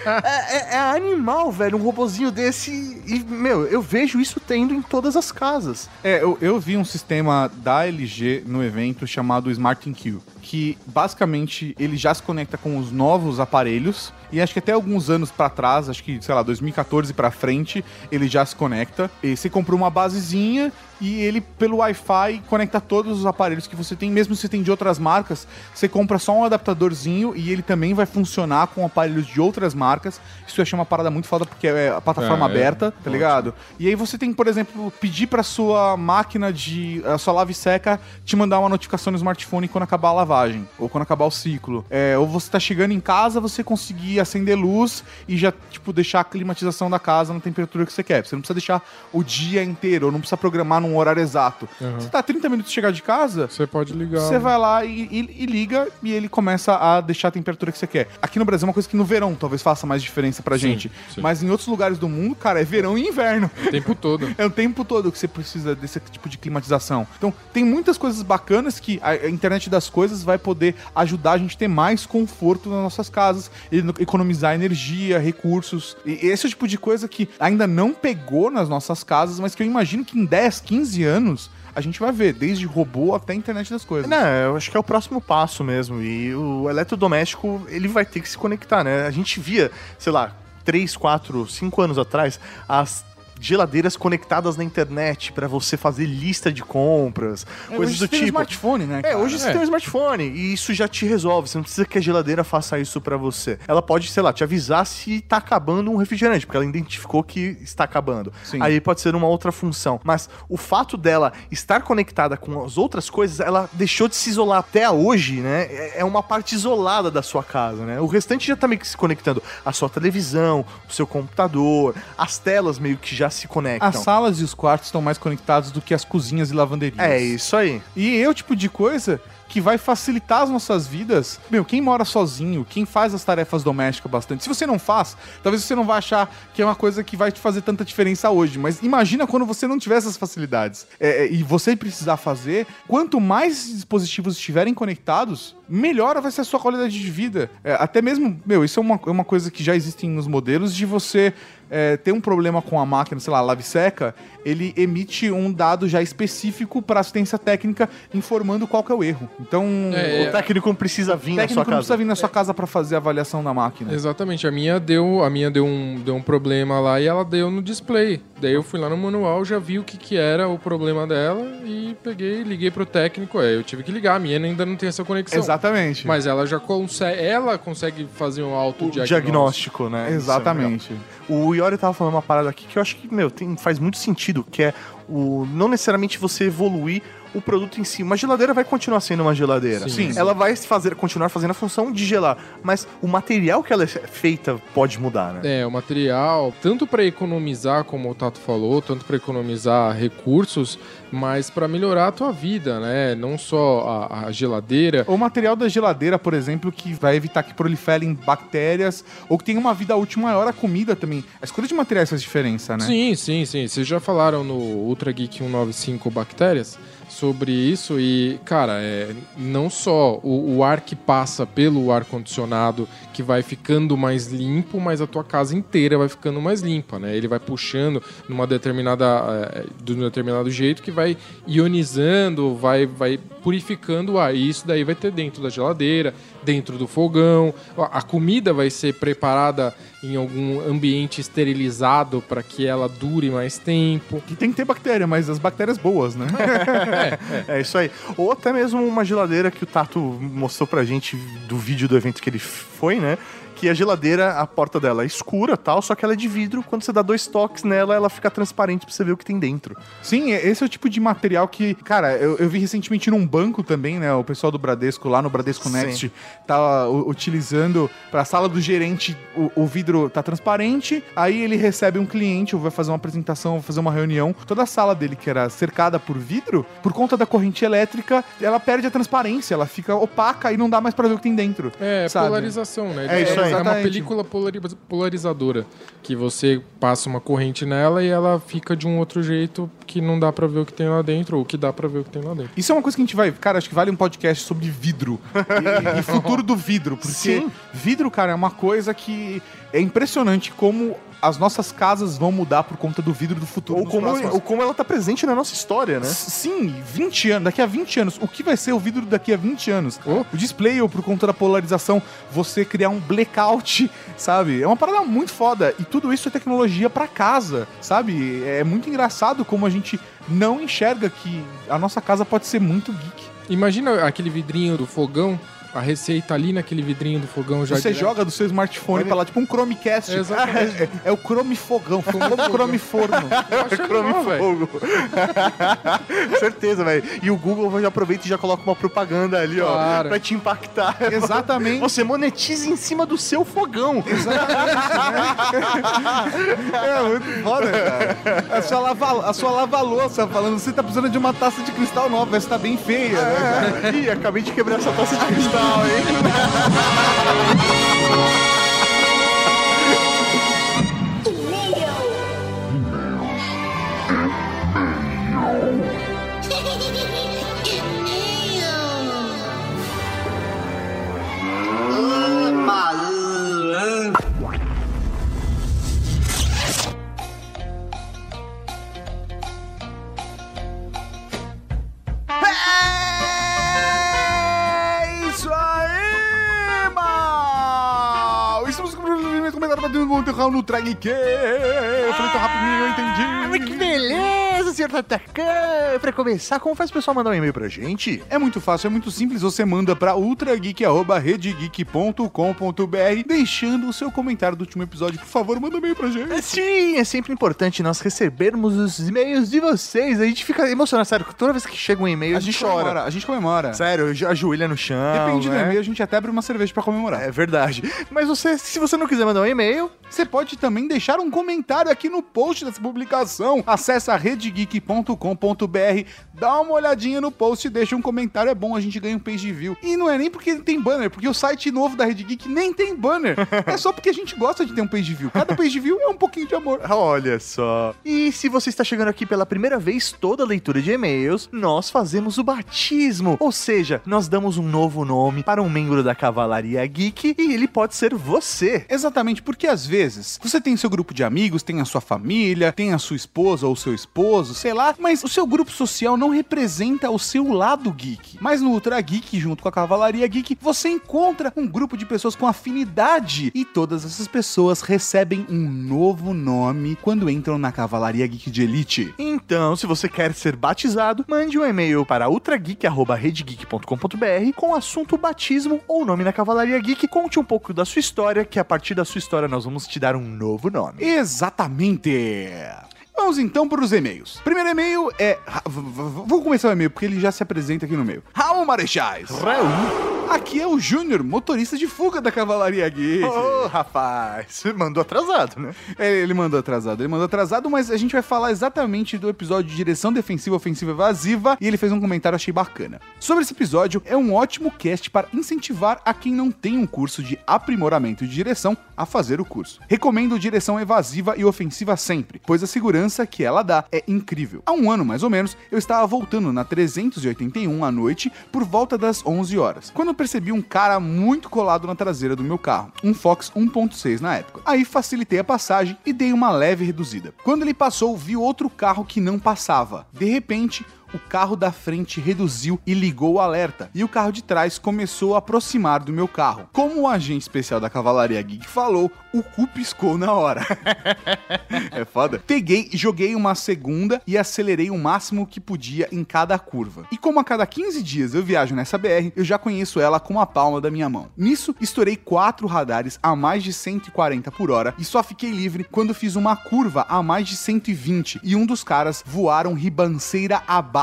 É, é- é animal, velho, um robozinho desse. E, meu, eu vejo isso tendo em todas as casas. É, eu, eu vi um sistema da LG no evento chamado Smart InQ, que basicamente ele já se conecta com os novos aparelhos e acho que até alguns anos pra trás, acho que, sei lá, 2014 pra frente, ele já se conecta. E você comprou uma basezinha e ele pelo Wi-Fi conecta todos os aparelhos que você tem, mesmo se você tem de outras marcas, você compra só um adaptadorzinho e ele também vai funcionar com aparelhos de outras marcas. Isso eu achei uma parada muito foda porque é a plataforma É, é. aberta, tá ligado? E aí você tem, por exemplo, pedir pra sua máquina de. a sua lave seca te mandar uma notificação no smartphone quando acabar a lavagem, ou quando acabar o ciclo. É, ou você tá chegando em casa, você conseguir acender luz e já, tipo, deixar a climatização da casa na temperatura que você quer. Você não precisa deixar o dia inteiro, ou não precisa programar num horário exato. Você tá 30 minutos de chegar de casa, Você pode ligar. você vai lá e, e- e liga e ele começa a deixar a temperatura que você quer. Aqui no Brasil é uma coisa que no verão talvez faça mais diferença pra Sim, gente. sim. Mas em outros lugares do mundo, cara, é verão e inverno. O tempo todo. <laughs> É o tempo todo que você precisa desse tipo de climatização. Então, tem muitas coisas bacanas que a internet das coisas vai poder ajudar a gente a ter mais conforto nas nossas casas, e no- economizar energia, recursos. E esse é o tipo de coisa que ainda não pegou nas nossas casas, mas que eu imagino que em 10, 15 anos a gente vai ver, desde robô até a internet das coisas. Não, eu acho que é o próximo passo mesmo. E o eletrodoméstico, ele vai ter que se conectar, né? A gente via, sei lá, 3, 4, 5 anos atrás, as geladeiras conectadas na internet pra você fazer lista de compras, É, coisas hoje do você tem um tipo. smartphone, né? É, cara? hoje você É. tem um smartphone e isso já te resolve. Você não precisa que a geladeira faça isso pra você. Ela pode, sei lá, te avisar se tá acabando um refrigerante, porque ela identificou que está acabando. Sim. Aí pode ser uma outra função. Mas o fato dela estar conectada com as outras coisas, ela deixou de se isolar até hoje, né? É- É uma parte isolada da sua casa, né? O restante já tá meio que se conectando. A sua televisão, o seu computador, as telas meio que já se conectam. As salas e os quartos estão mais conectados do que as cozinhas e lavanderias. É isso aí. E é o tipo de coisa que vai facilitar as nossas vidas. Meu, quem mora sozinho, quem faz as tarefas domésticas bastante. Se você não faz, talvez você não vá achar que é uma coisa que vai te fazer tanta diferença hoje. Mas imagina quando você não tiver essas facilidades é, é, e você precisar fazer. Quanto mais dispositivos estiverem conectados, melhor vai ser a sua qualidade de vida. É, até mesmo, meu, isso é uma, é uma coisa que já existem nos modelos de você é, ter um problema com a máquina, sei lá, lave seca, ele emite um dado já específico para assistência técnica informando qual que é o erro. Então, É, o técnico não precisa vir o na técnico sua não casa. precisa vir na sua casa para fazer a avaliação da máquina. Exatamente, a minha deu, a minha deu um, deu um problema lá e ela deu no display. Daí eu fui lá no manual, já vi o que, que era o problema dela e peguei, liguei pro técnico. É, eu tive que ligar, a minha ainda não tem essa conexão. Exatamente. Mas ela já consegue, ela consegue fazer um O autodiagnóstico. diagnóstico, né? É Exatamente. legal. o Iori tava falando uma parada aqui que eu acho que, meu, tem, faz muito sentido, que é o não necessariamente você evoluir o produto em si. Uma geladeira vai continuar sendo uma geladeira. Sim. Sim. Ela vai fazer, continuar fazendo a função de gelar, mas o material que ela é feita pode mudar, né? É, o material, tanto para economizar, como o Tato falou, tanto para economizar recursos, mas para melhorar a tua vida, né? Não só a, a geladeira. O material da geladeira, por exemplo, que vai evitar que proliferem bactérias ou que tenha uma vida útil maior a comida também. A escolha de materiais faz diferença, né? Sim, sim, sim. Vocês já falaram no Ultra Geek 195 Bactérias sobre isso e, cara, é, não só o, o ar que passa pelo ar-condicionado que vai ficando mais limpo, mas a tua casa inteira vai ficando mais limpa, né? Ele vai puxando numa determinada, é, de um determinado jeito que vai ionizando, vai, vai purificando o ar. E isso daí vai ter dentro da geladeira, dentro do fogão. A comida vai ser preparada em algum ambiente esterilizado para que ela dure mais tempo. Que tem que ter bactéria, mas as bactérias boas, né? <laughs> É isso aí. Ou até mesmo uma geladeira que o Tato mostrou pra gente do vídeo do evento que ele foi, né? Que a geladeira, a porta dela é escura tal, só que ela é de vidro. Quando você dá dois toques nela, ela fica transparente pra você ver o que tem dentro. Sim, esse é o tipo de material que, cara, eu, eu vi recentemente num banco também, né? O pessoal do Bradesco lá no Bradesco Sim. Next tá u- utilizando pra sala do gerente o, o vidro tá transparente. Aí ele recebe um cliente, ou vai fazer uma apresentação, vai fazer uma reunião. Toda a sala dele que era cercada por vidro, por conta da corrente elétrica, ela perde a transparência, ela fica opaca e não dá mais pra ver o que tem dentro. É, sabe? polarização, né? É isso aí. É uma Exatamente. película polari- polarizadora. Que você passa uma corrente nela e ela fica de um outro jeito que não dá pra ver o que tem lá dentro, ou que dá pra ver o que tem lá dentro. Isso é uma coisa que a gente vai. Cara, acho que vale um podcast sobre vidro. E, e futuro do vidro. Porque <laughs> Sim. vidro, cara, é uma coisa que é impressionante como as nossas casas vão mudar por conta do vidro do futuro. Ou como, próximos- ou como ela tá presente na nossa história, né? S- Sim, 20 anos. Daqui a 20 anos. O que vai ser o vidro daqui a 20 anos? Oh. O display, ou por conta da polarização, você criar um blackout, <laughs> sabe? É uma parada muito foda. E tudo isso é tecnologia pra casa, sabe? É muito engraçado como a gente não enxerga que a nossa casa pode ser muito geek. Imagina aquele vidrinho do fogão, a receita ali naquele vidrinho do fogão já Você direto. joga do seu smartphone pra lá, tipo um Chromecast. É, exatamente. <laughs> É, é o Chrome Fogão, o famoso Chrome Forno. Acho Chrome. Fogo. <laughs> Certeza, velho. E o Google já aproveita e já coloca uma propaganda ali, ó, Claro. pra te impactar. Exatamente. Você monetiza em cima do seu fogão. <laughs> É muito foda, cara. A sua lava- a sua lava-louça falando, você tá precisando de uma taça de cristal nova, essa tá bem feia, né? Ih, acabei de quebrar essa taça de cristal, hein? O comentário pra todo mundo no Drag Que. Eu falei tão rapidinho, eu entendi. Que beleza! Senhor Tatacan? Pra começar, como faz o pessoal mandar um e-mail pra gente? É muito fácil, é muito simples. Você manda pra ultrageek.redgeek.com.br deixando o seu comentário do último episódio. Por favor, manda e-mail pra gente. É, Sim, é sempre importante nós recebermos os e-mails de vocês. A gente fica emocionado, sério. Toda vez que chega um e-mail, A gente comemora, a gente comemora. Sério, ajoelha no chão. Depende do né? e-mail, a gente até abre uma cerveja pra comemorar. É verdade. Mas você, se você não quiser mandar um e-mail, Você pode também deixar um comentário aqui no post dessa publicação. Acesse redgeek.com.br, dá uma olhadinha no post e deixa um comentário. É bom, a gente ganha um page view. E não é nem porque tem banner, porque o site novo da Rede Geek nem tem banner. <laughs> é só porque a gente gosta de ter um page view. Cada page view é um pouquinho de amor. Olha só. E se você está chegando aqui pela primeira vez, toda leitura de e-mails, nós fazemos o batismo. Ou seja, nós damos um novo nome para um membro da Cavalaria Geek e ele pode ser você. Exatamente, porque às vezes você tem seu grupo de amigos, tem a sua família, tem a sua esposa ou seu esposo, sei lá, mas o seu grupo social não representa o seu lado geek. Mas no Ultra Geek, junto com a Cavalaria Geek, você encontra um grupo de pessoas com afinidade e todas essas pessoas recebem um novo nome quando entram na Cavalaria Geek de Elite. Então, se você quer ser batizado, mande um e-mail para ultrageek.redgeek.com.br com assunto batismo ou nome na Cavalaria Geek. Conte um pouco da sua história, que a partir da sua história nós vamos te dar um novo nome. Exatamente! Vamos então para os e-mails. Primeiro e-mail é. Vou começar o e-mail porque ele já se apresenta aqui no meio. Raul Marechais. Raul. Aqui é o Júnior, motorista de fuga da Cavalaria Geek. Ô, rapaz, você mandou atrasado, né? É, ele mandou atrasado, ele mandou atrasado, mas a gente vai falar exatamente do episódio de direção defensiva, ofensiva evasiva, e ele fez um comentário, achei bacana. Sobre esse episódio, é um ótimo cast para incentivar a quem não tem um curso de aprimoramento de direção a fazer o curso. Recomendo direção evasiva e ofensiva sempre, pois a segurança que ela dá é incrível. Há um ano, mais ou menos, eu estava voltando na 381 à noite por volta das 11 horas, quando percebi um cara muito colado na traseira do meu carro, um Fox 1.6 na época. Aí facilitei a passagem e dei uma leve reduzida. Quando ele passou, vi outro carro que não passava. De repente, o carro da frente reduziu e ligou o alerta, e o carro de trás começou a aproximar do meu carro. Como o agente especial da Cavalaria Geek falou, o cu piscou na hora. <laughs> é foda. Peguei, joguei uma segunda e acelerei o máximo que podia em cada curva. E como a cada 15 dias eu viajo nessa BR, eu já conheço ela com a palma da minha mão. Nisso, estourei quatro radares a mais de 140 por hora e só fiquei livre quando fiz uma curva a mais de 120 e um dos caras voaram ribanceira abaixo.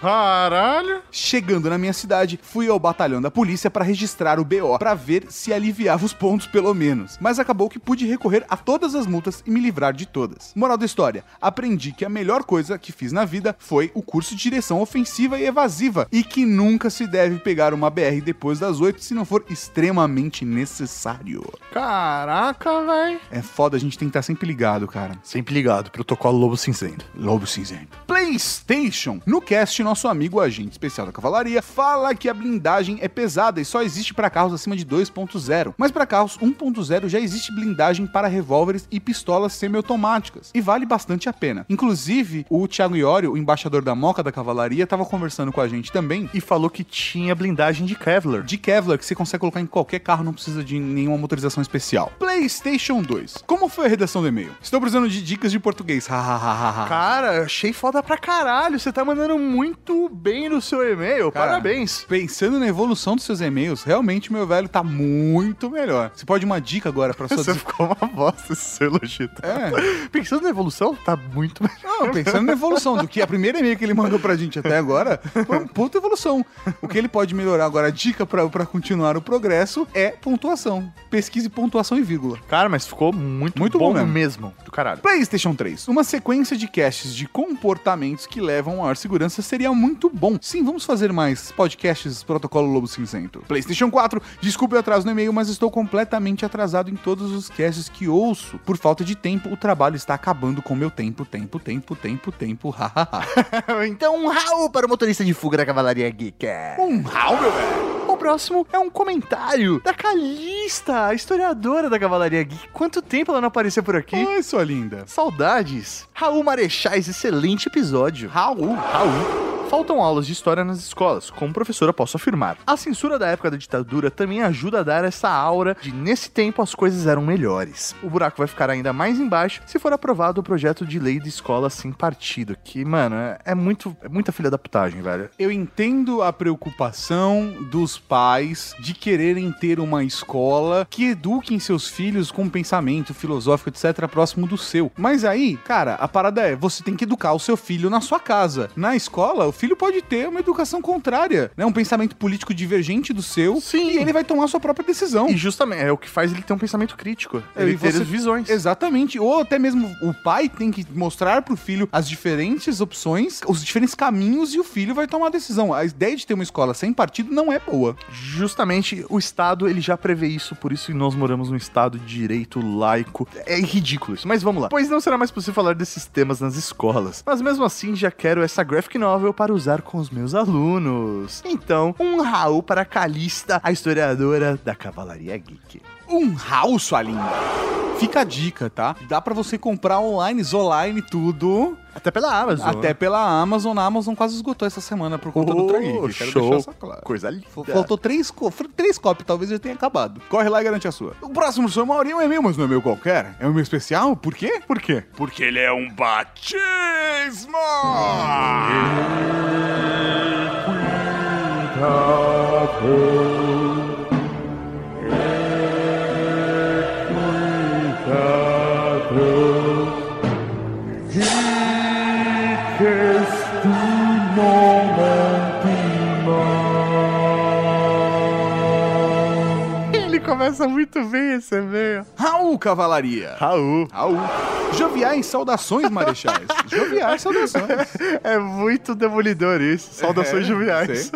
Caralho. Chegando na minha cidade, fui ao batalhão da polícia para registrar o BO, para ver se aliviava os pontos pelo menos. Mas acabou que pude recorrer a todas as multas e me livrar de todas. Moral da história: aprendi que a melhor coisa que fiz na vida foi o curso de direção ofensiva e evasiva e que nunca se deve pegar uma BR depois das 8 se não for extremamente necessário. Caraca, velho. É foda, a gente tem que estar sempre ligado, cara. Sempre ligado, protocolo Lobo Cinzento. Lobo Cinzento. PlayStation. No cast, nosso amigo agente especial da cavalaria fala que a blindagem é pesada e só existe para carros acima de 2.0. Mas para carros 1.0 já existe blindagem para revólveres e pistolas semiautomáticas. E vale bastante a pena. Inclusive, o Thiago Iorio, o embaixador da Moca da Cavalaria, tava conversando com a gente também. E falou que tinha blindagem de Kevlar. De Kevlar, que você consegue colocar em qualquer carro, não precisa de nenhuma motorização especial. PlayStation 2. Como foi a redação do e-mail? Estou precisando de dicas de português. Cara, achei foda pra caralho. Você tá mandando muito bem no seu e-mail. Cara, Parabéns. Pensando na evolução dos seus e-mails, realmente meu velho tá muito melhor. Você pode uma dica agora pra <laughs> sua Você ficou uma bosta esse seu elogio. tá? É. <laughs> Pensando na evolução, tá muito melhor. Não, pensando na evolução, do que a primeira e-mail que ele mandou pra gente até agora foi uma puta evolução. O que ele pode melhorar agora, a dica pra, pra continuar o progresso é pontuação. Pesquise pontuação e vírgula. Cara, mas ficou muito, Muito bom, bom mesmo. mesmo. Do caralho. PlayStation 3. Uma sequência de casts de comportamentos que levam a maior segurança seria muito bom. Sim, vamos fazer mais podcasts Protocolo Lobo Cinzento. PlayStation 4. Desculpe o atraso no e-mail, mas estou completamente atrasado em todos os casts que ouço. Por falta de tempo, o trabalho está acabando com meu tempo, tempo, tempo, tempo, tempo, hahaha. <laughs> então, um Raul para o motorista de fuga da Cavalaria Geek. um Raul, meu velho. O próximo é um comentário da Calista, a historiadora da Cavalaria Geek. Quanto tempo ela não apareceu por aqui? Ai, sua linda. Saudades. Raul Marechais, excelente episódio. Raul. Raul. Faltam aulas de história nas escolas, como professora posso afirmar. A censura da época da ditadura também ajuda a dar essa aura de nesse tempo as coisas eram melhores. O buraco vai ficar ainda mais embaixo se for aprovado o projeto de lei de escola sem partido, que, mano, é, é muito é muita filha da putagem, velho. Eu entendo a preocupação dos pais de quererem ter uma escola que eduquem seus filhos com pensamento filosófico, etc., próximo do seu. Mas aí, cara, a parada é: você tem que educar o seu filho na sua casa. Na escola, o filho pode ter uma educação contrária, né? Um pensamento político divergente do seu. Sim. E ele vai tomar a sua própria decisão. E justamente, é o que faz ele ter um pensamento crítico. É, Ele ter você- as visões. Exatamente. Ou até mesmo o pai tem que mostrar pro filho as diferentes opções, os diferentes caminhos e o filho vai tomar a decisão. A ideia de ter uma escola sem partido não é boa. Justamente o Estado, ele já prevê isso, por isso nós moramos num Estado de direito laico. É ridículo isso, mas vamos lá. Pois não será mais possível falar desses temas nas escolas. Mas mesmo assim, já quero essa graphic novel para usar com os meus alunos. Então, um Raul para Calista, a historiadora da Cavalaria Geek. Um Raul, sua linda. Fica a dica, tá? Dá pra você comprar online, online, tudo. Até pela Amazon. Até pela Amazon. A Amazon quase esgotou essa semana por conta do Oh, Trageek. Quero show. deixar isso claro. Coisa linda. Faltou três, co três cópias, talvez já tenha acabado. Corre lá e garante a sua. O próximo Sr. Maurinho é meu, mas não é meu qualquer. É o meu especial. Por quê? Por quê? Porque ele é um batismo! Começa muito bem esse e-mail. Raul Cavalaria. Raul. Raul. Joviais saudações, marechais. <laughs> Joviais saudações. É muito demolidor isso. Saudações É, joviais.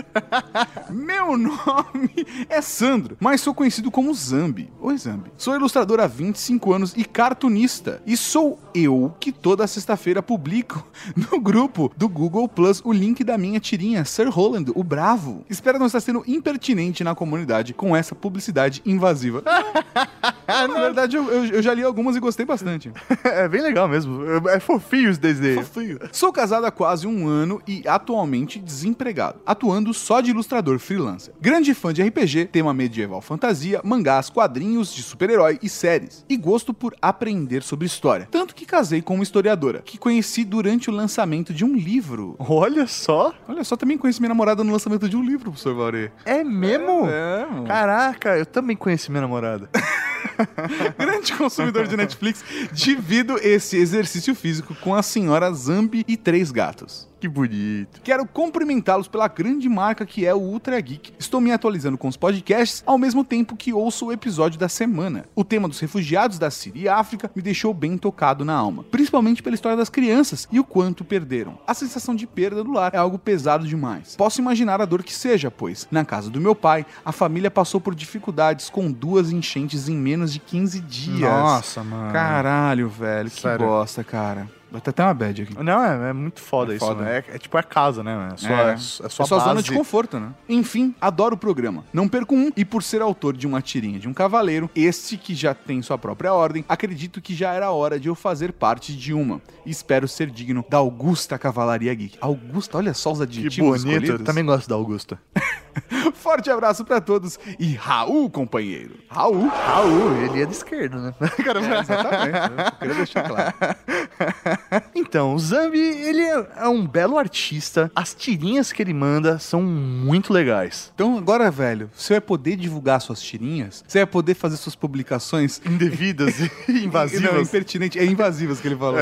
Meu nome é Sandro, mas sou conhecido como Zambi. Oi, Zambi. Sou ilustrador há 25 anos e cartunista. E sou eu que toda sexta-feira publico <laughs> no grupo do Google Plus o link da minha tirinha, Sir Roland, o Bravo. Espero não estar sendo impertinente na comunidade com essa publicidade invasiva. <laughs> na verdade, eu, eu- eu já li algumas e gostei bastante. <laughs> É bem legal mesmo. É fofinho os desenhos. Sou casado há quase um ano e atualmente desempregado, atuando só de ilustrador freelancer. Grande fã de RPG, tema medieval fantasia, mangás, quadrinhos de super-herói e séries. E gosto por aprender sobre história. Tanto que casei com uma historiadora, que conheci durante o lançamento de um livro. Olha só. Olha só, também conheci minha namorada no lançamento de um livro, professor Valdir. É mesmo? É, mano. Caraca, eu também conheci minha namorada. <laughs> grande consumidor de Netflix, divido esse exercício físico com a senhora Zambi e três gatos. Que bonito. Quero cumprimentá-los pela grande marca que é o Ultra Geek. Estou me atualizando com os podcasts ao mesmo tempo que ouço o episódio da semana. O tema dos refugiados da Síria e África me deixou bem tocado na alma, principalmente pela história das crianças e o quanto perderam. A sensação de perda do lar é algo pesado demais. Posso imaginar a dor que seja, pois, na casa do meu pai, a família passou por dificuldades com duas enchentes em menos de 15 dias. Nossa, mano. Caralho, velho, que Sério. bosta, cara. Dá até uma bad aqui. Não, é, é muito foda É isso. foda. né? É, é tipo a casa, né? É sua, É, é, sua é sua zona de conforto, né? Enfim, adoro o programa. Não perco um, e por ser autor de uma tirinha de um cavaleiro, este que já tem sua própria ordem, acredito que já era hora de eu fazer parte de uma. E espero ser digno da Augusta Cavalaria Geek. Augusta, olha só os Que adjetivos bonito. Eu também gosto da Augusta. <laughs> Forte abraço pra todos e Raul, companheiro. Raul. Raul, ele é de esquerda, né? <laughs> É, exatamente. Eu queria deixar claro. <laughs> <laughs> Então, o Zambi, ele é é um belo artista. As tirinhas que ele manda são muito legais. Então agora, velho, você vai poder divulgar suas tirinhas, você vai poder fazer suas publicações Indevidas e <laughs> Não, invasivas. impertinente. É invasivas que ele falou.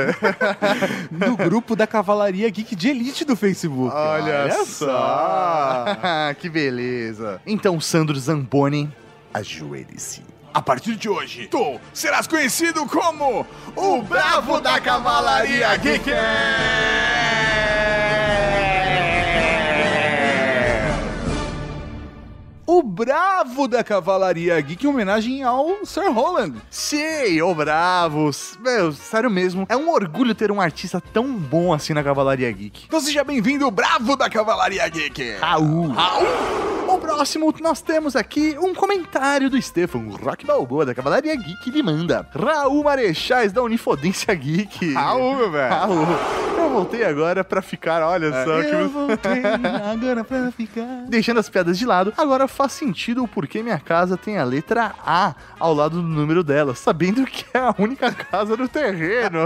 <laughs> no grupo da Cavalaria Geek de Elite do Facebook. Olha, só! que beleza. Então, Sandro Zamboni, ajoelhe-se. A partir de hoje, tu serás conhecido como o Bravo da Cavalaria Geek. O Bravo da Cavalaria Geek em homenagem ao Sir Roland. Sim, ô bravos. Meu, sério mesmo, é um orgulho ter um artista tão bom assim na Cavalaria Geek. Então seja bem-vindo, Bravo da Cavalaria Geek. Raul. O próximo, nós temos aqui um comentário do Stefan Rock Balboa, da Cavalaria Geek, ele manda. Raul Marechais, da Unifodência Geek. Raul, meu velho. Raul. Eu voltei agora pra ficar, olha só. que... Eu voltei <laughs> agora pra ficar. Deixando as piadas de lado, agora faz sentido o porquê minha casa tem a letra A ao lado do número dela, sabendo que é a única casa no terreno.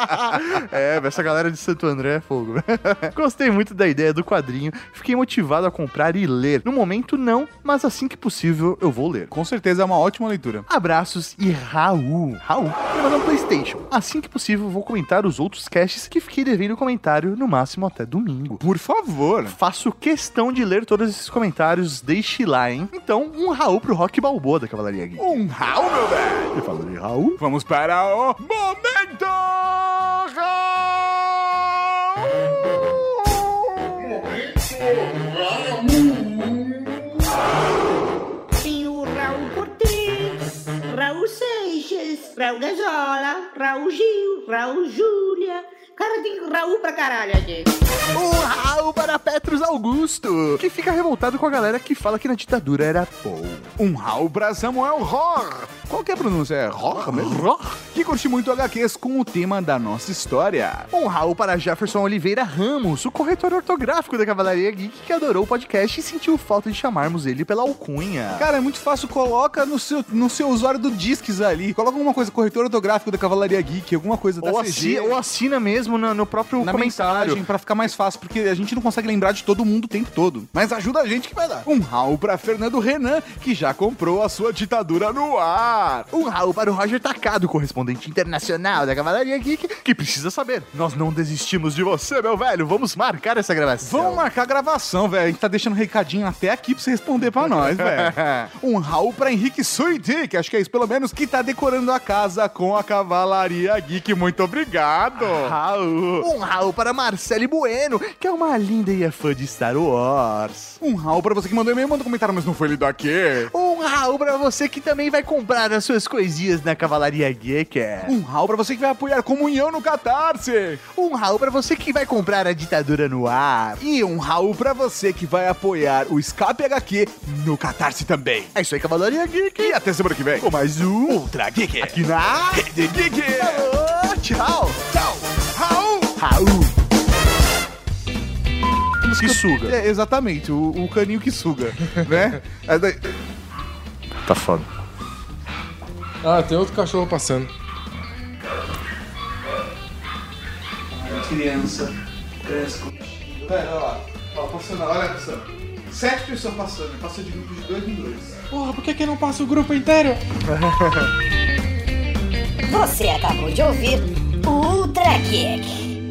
<laughs> é, essa galera de Santo André é fogo. <laughs> Gostei muito da ideia do quadrinho, fiquei motivado a comprar e ler. No momento, não, mas assim que possível eu vou ler. Com certeza é uma ótima leitura. Abraços e Raul. Raul, me mandou um Playstation. Assim que possível, vou comentar os outros casts que fiquei devendo comentário, no máximo até domingo. Por favor. Faço questão de ler todos esses comentários, deixe lá, hein? Então, um Raul pro Rock Balboa da Cavalaria Geek. Um Raul, meu velho. E falando em Raul, Vamos para o Momento Tem o Raul Cortez, Raul Seixas, Raul Gazola, Raul Gil, Raul Júlia. Cara, tem Raul pra caralho aqui. um Raul para Petrus Augusto, que fica revoltado com a galera que fala que na ditadura era bom. Um Raul pra Samuel Ror. Qual que é a pronúncia? É Ror mesmo? Ror. Que curte muito HQs com o tema da nossa história. Um Raul para Jefferson Oliveira Ramos, o corretor ortográfico da Cavalaria Geek, que adorou o podcast e sentiu falta de chamarmos ele pela alcunha. Cara, é muito fácil, coloca no seu, no seu usuário do Disques ali. Coloca alguma coisa, corretor ortográfico da Cavalaria Geek, alguma coisa da ou, CG. assi- ou assina mesmo no, no próprio na comentário. mensagem pra ficar mais fácil, porque a gente não consegue lembrar de todo mundo o tempo todo. Mas ajuda a gente que vai dar. Um Raul pra Fernando Renan, que já comprou a sua ditadura no ar. Um Raul para o Roger Takado, correspondente internacional da Cavalaria Geek, que precisa saber. Nós não desistimos de você, meu velho. Vamos marcar essa gravação. Vamos marcar a gravação, velho. A gente tá deixando recadinho até aqui pra você responder pra nós, velho. <laughs> Um Raul pra Henrique Suidi, que acho que é isso pelo menos, que tá decorando a casa com a Cavalaria Geek. Muito obrigado. Raul. Um Raul para Marcele Bueno, que é uma linda e é fã de Star Wars. Um Raul pra você que mandou e-mail, mandou comentário, mas não foi lido aqui. Um Raul para você que também vai comprar as suas coisinhas na Cavalaria Geek. Um Raul pra você que vai apoiar comunhão no Catarse. Um Raul para você que vai comprar a ditadura no ar. E um Raul pra você que vai apoiar o Escape HQ no Catarse também. É isso aí, Cavalaria Geek. E até semana que vem com mais um Ultra Geek Aqui na Rede Geek. Falou, tchau. Raul. Que suga. É, exatamente, o, o caninho que suga, <laughs> né? É daí- Tá foda. Ah, tem outro cachorro passando. Criança, criança. Velho, olha lá. Ó, passando, olha passando. Sete pessoas passando, passa de grupo de dois em dois. Porra, por que que não passa o grupo inteiro? <laughs> Você acabou de ouvir o Ultra Kick.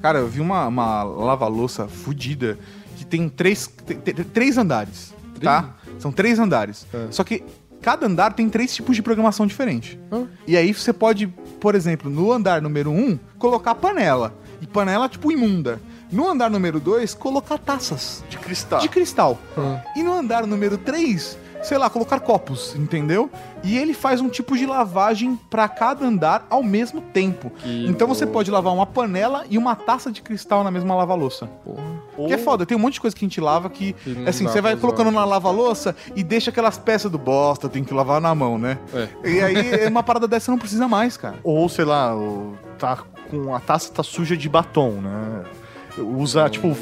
Cara, eu vi uma, uma lava-louça fodida que tem três, três andares, tá? São três andares. Só que cada andar tem três tipos de programação diferente. E aí você pode, por exemplo, no andar número um, colocar panela. E panela, tipo, imunda. No andar número dois, colocar taças. De cristal. De cristal. E no andar número 3, sei lá, colocar copos, entendeu? E ele faz um tipo de lavagem pra cada andar ao mesmo tempo. então você pode lavar uma panela e uma taça de cristal na mesma lava-louça. Que é foda, tem um monte de coisa que a gente lava que, não assim, você vai colocando usar. na lava-louça e deixa aquelas peças do bosta, tem que lavar na mão, né? É. E aí, uma parada dessa não precisa mais, cara. Ou, sei lá, tá com a taça tá suja de batom, né? Usa, tipo,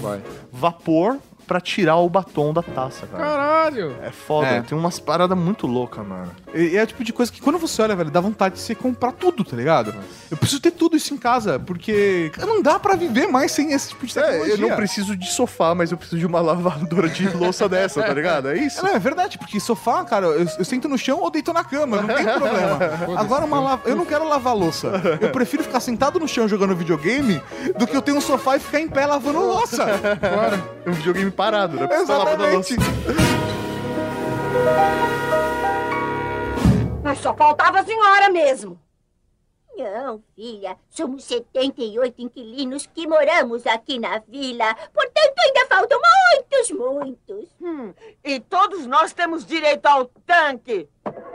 vapor pra tirar o batom da taça, cara. Caralho! É foda, É. tem umas paradas muito loucas, mano. E é o tipo de coisa que quando você olha, velho, dá vontade de você comprar tudo, tá ligado? Eu preciso ter tudo isso em casa, porque não dá pra viver mais sem esse tipo de tecnologia. É, eu não preciso de sofá, mas eu preciso de uma <laughs> lavadora de louça dessa, tá ligado? É isso? Não, é verdade, porque sofá, cara, eu, eu sento no chão ou deito na cama, não tem problema. <laughs> Agora, uma lava... eu não quero lavar louça. Eu prefiro ficar sentado no chão jogando videogame do que eu ter um sofá e ficar em pé lavando louça. <laughs> Claro. É um videogame parado, né? Porque tá louça. Mas só faltava a senhora mesmo. Não, filha. Somos 78 inquilinos que moramos aqui na vila. Portanto, ainda faltam muitos, muitos. Hum, e todos nós temos direito ao tanque.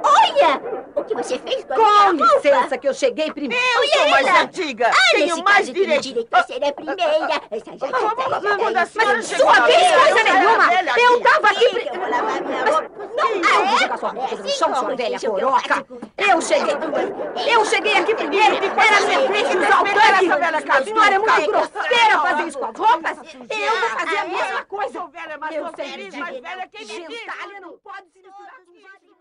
Olha! O que você fez com a Com minha roupa? licença que eu cheguei primeiro. Eu sou mais Ela. antiga. Ah, tenho mais caso, eu tenho direito. direito a ser a primeira. <laughs> Essa já, Quando a senhora Mas chegou sua vez coisa nenhuma. Eu tava aqui. Eu vou lavar minha roupa. Não, Ah, não, é? jogar sua roupa no É, chão, sua velha coroca. Eu cheguei. Eu cheguei aqui primeiro. Era minha essa velha tanque. A senhora é muito grosseira fazer isso com as roupas. Eu vou fazer a mesma coisa. Sou velha, mas Eu sempre digo. Gentalha não pode se misturar com gente.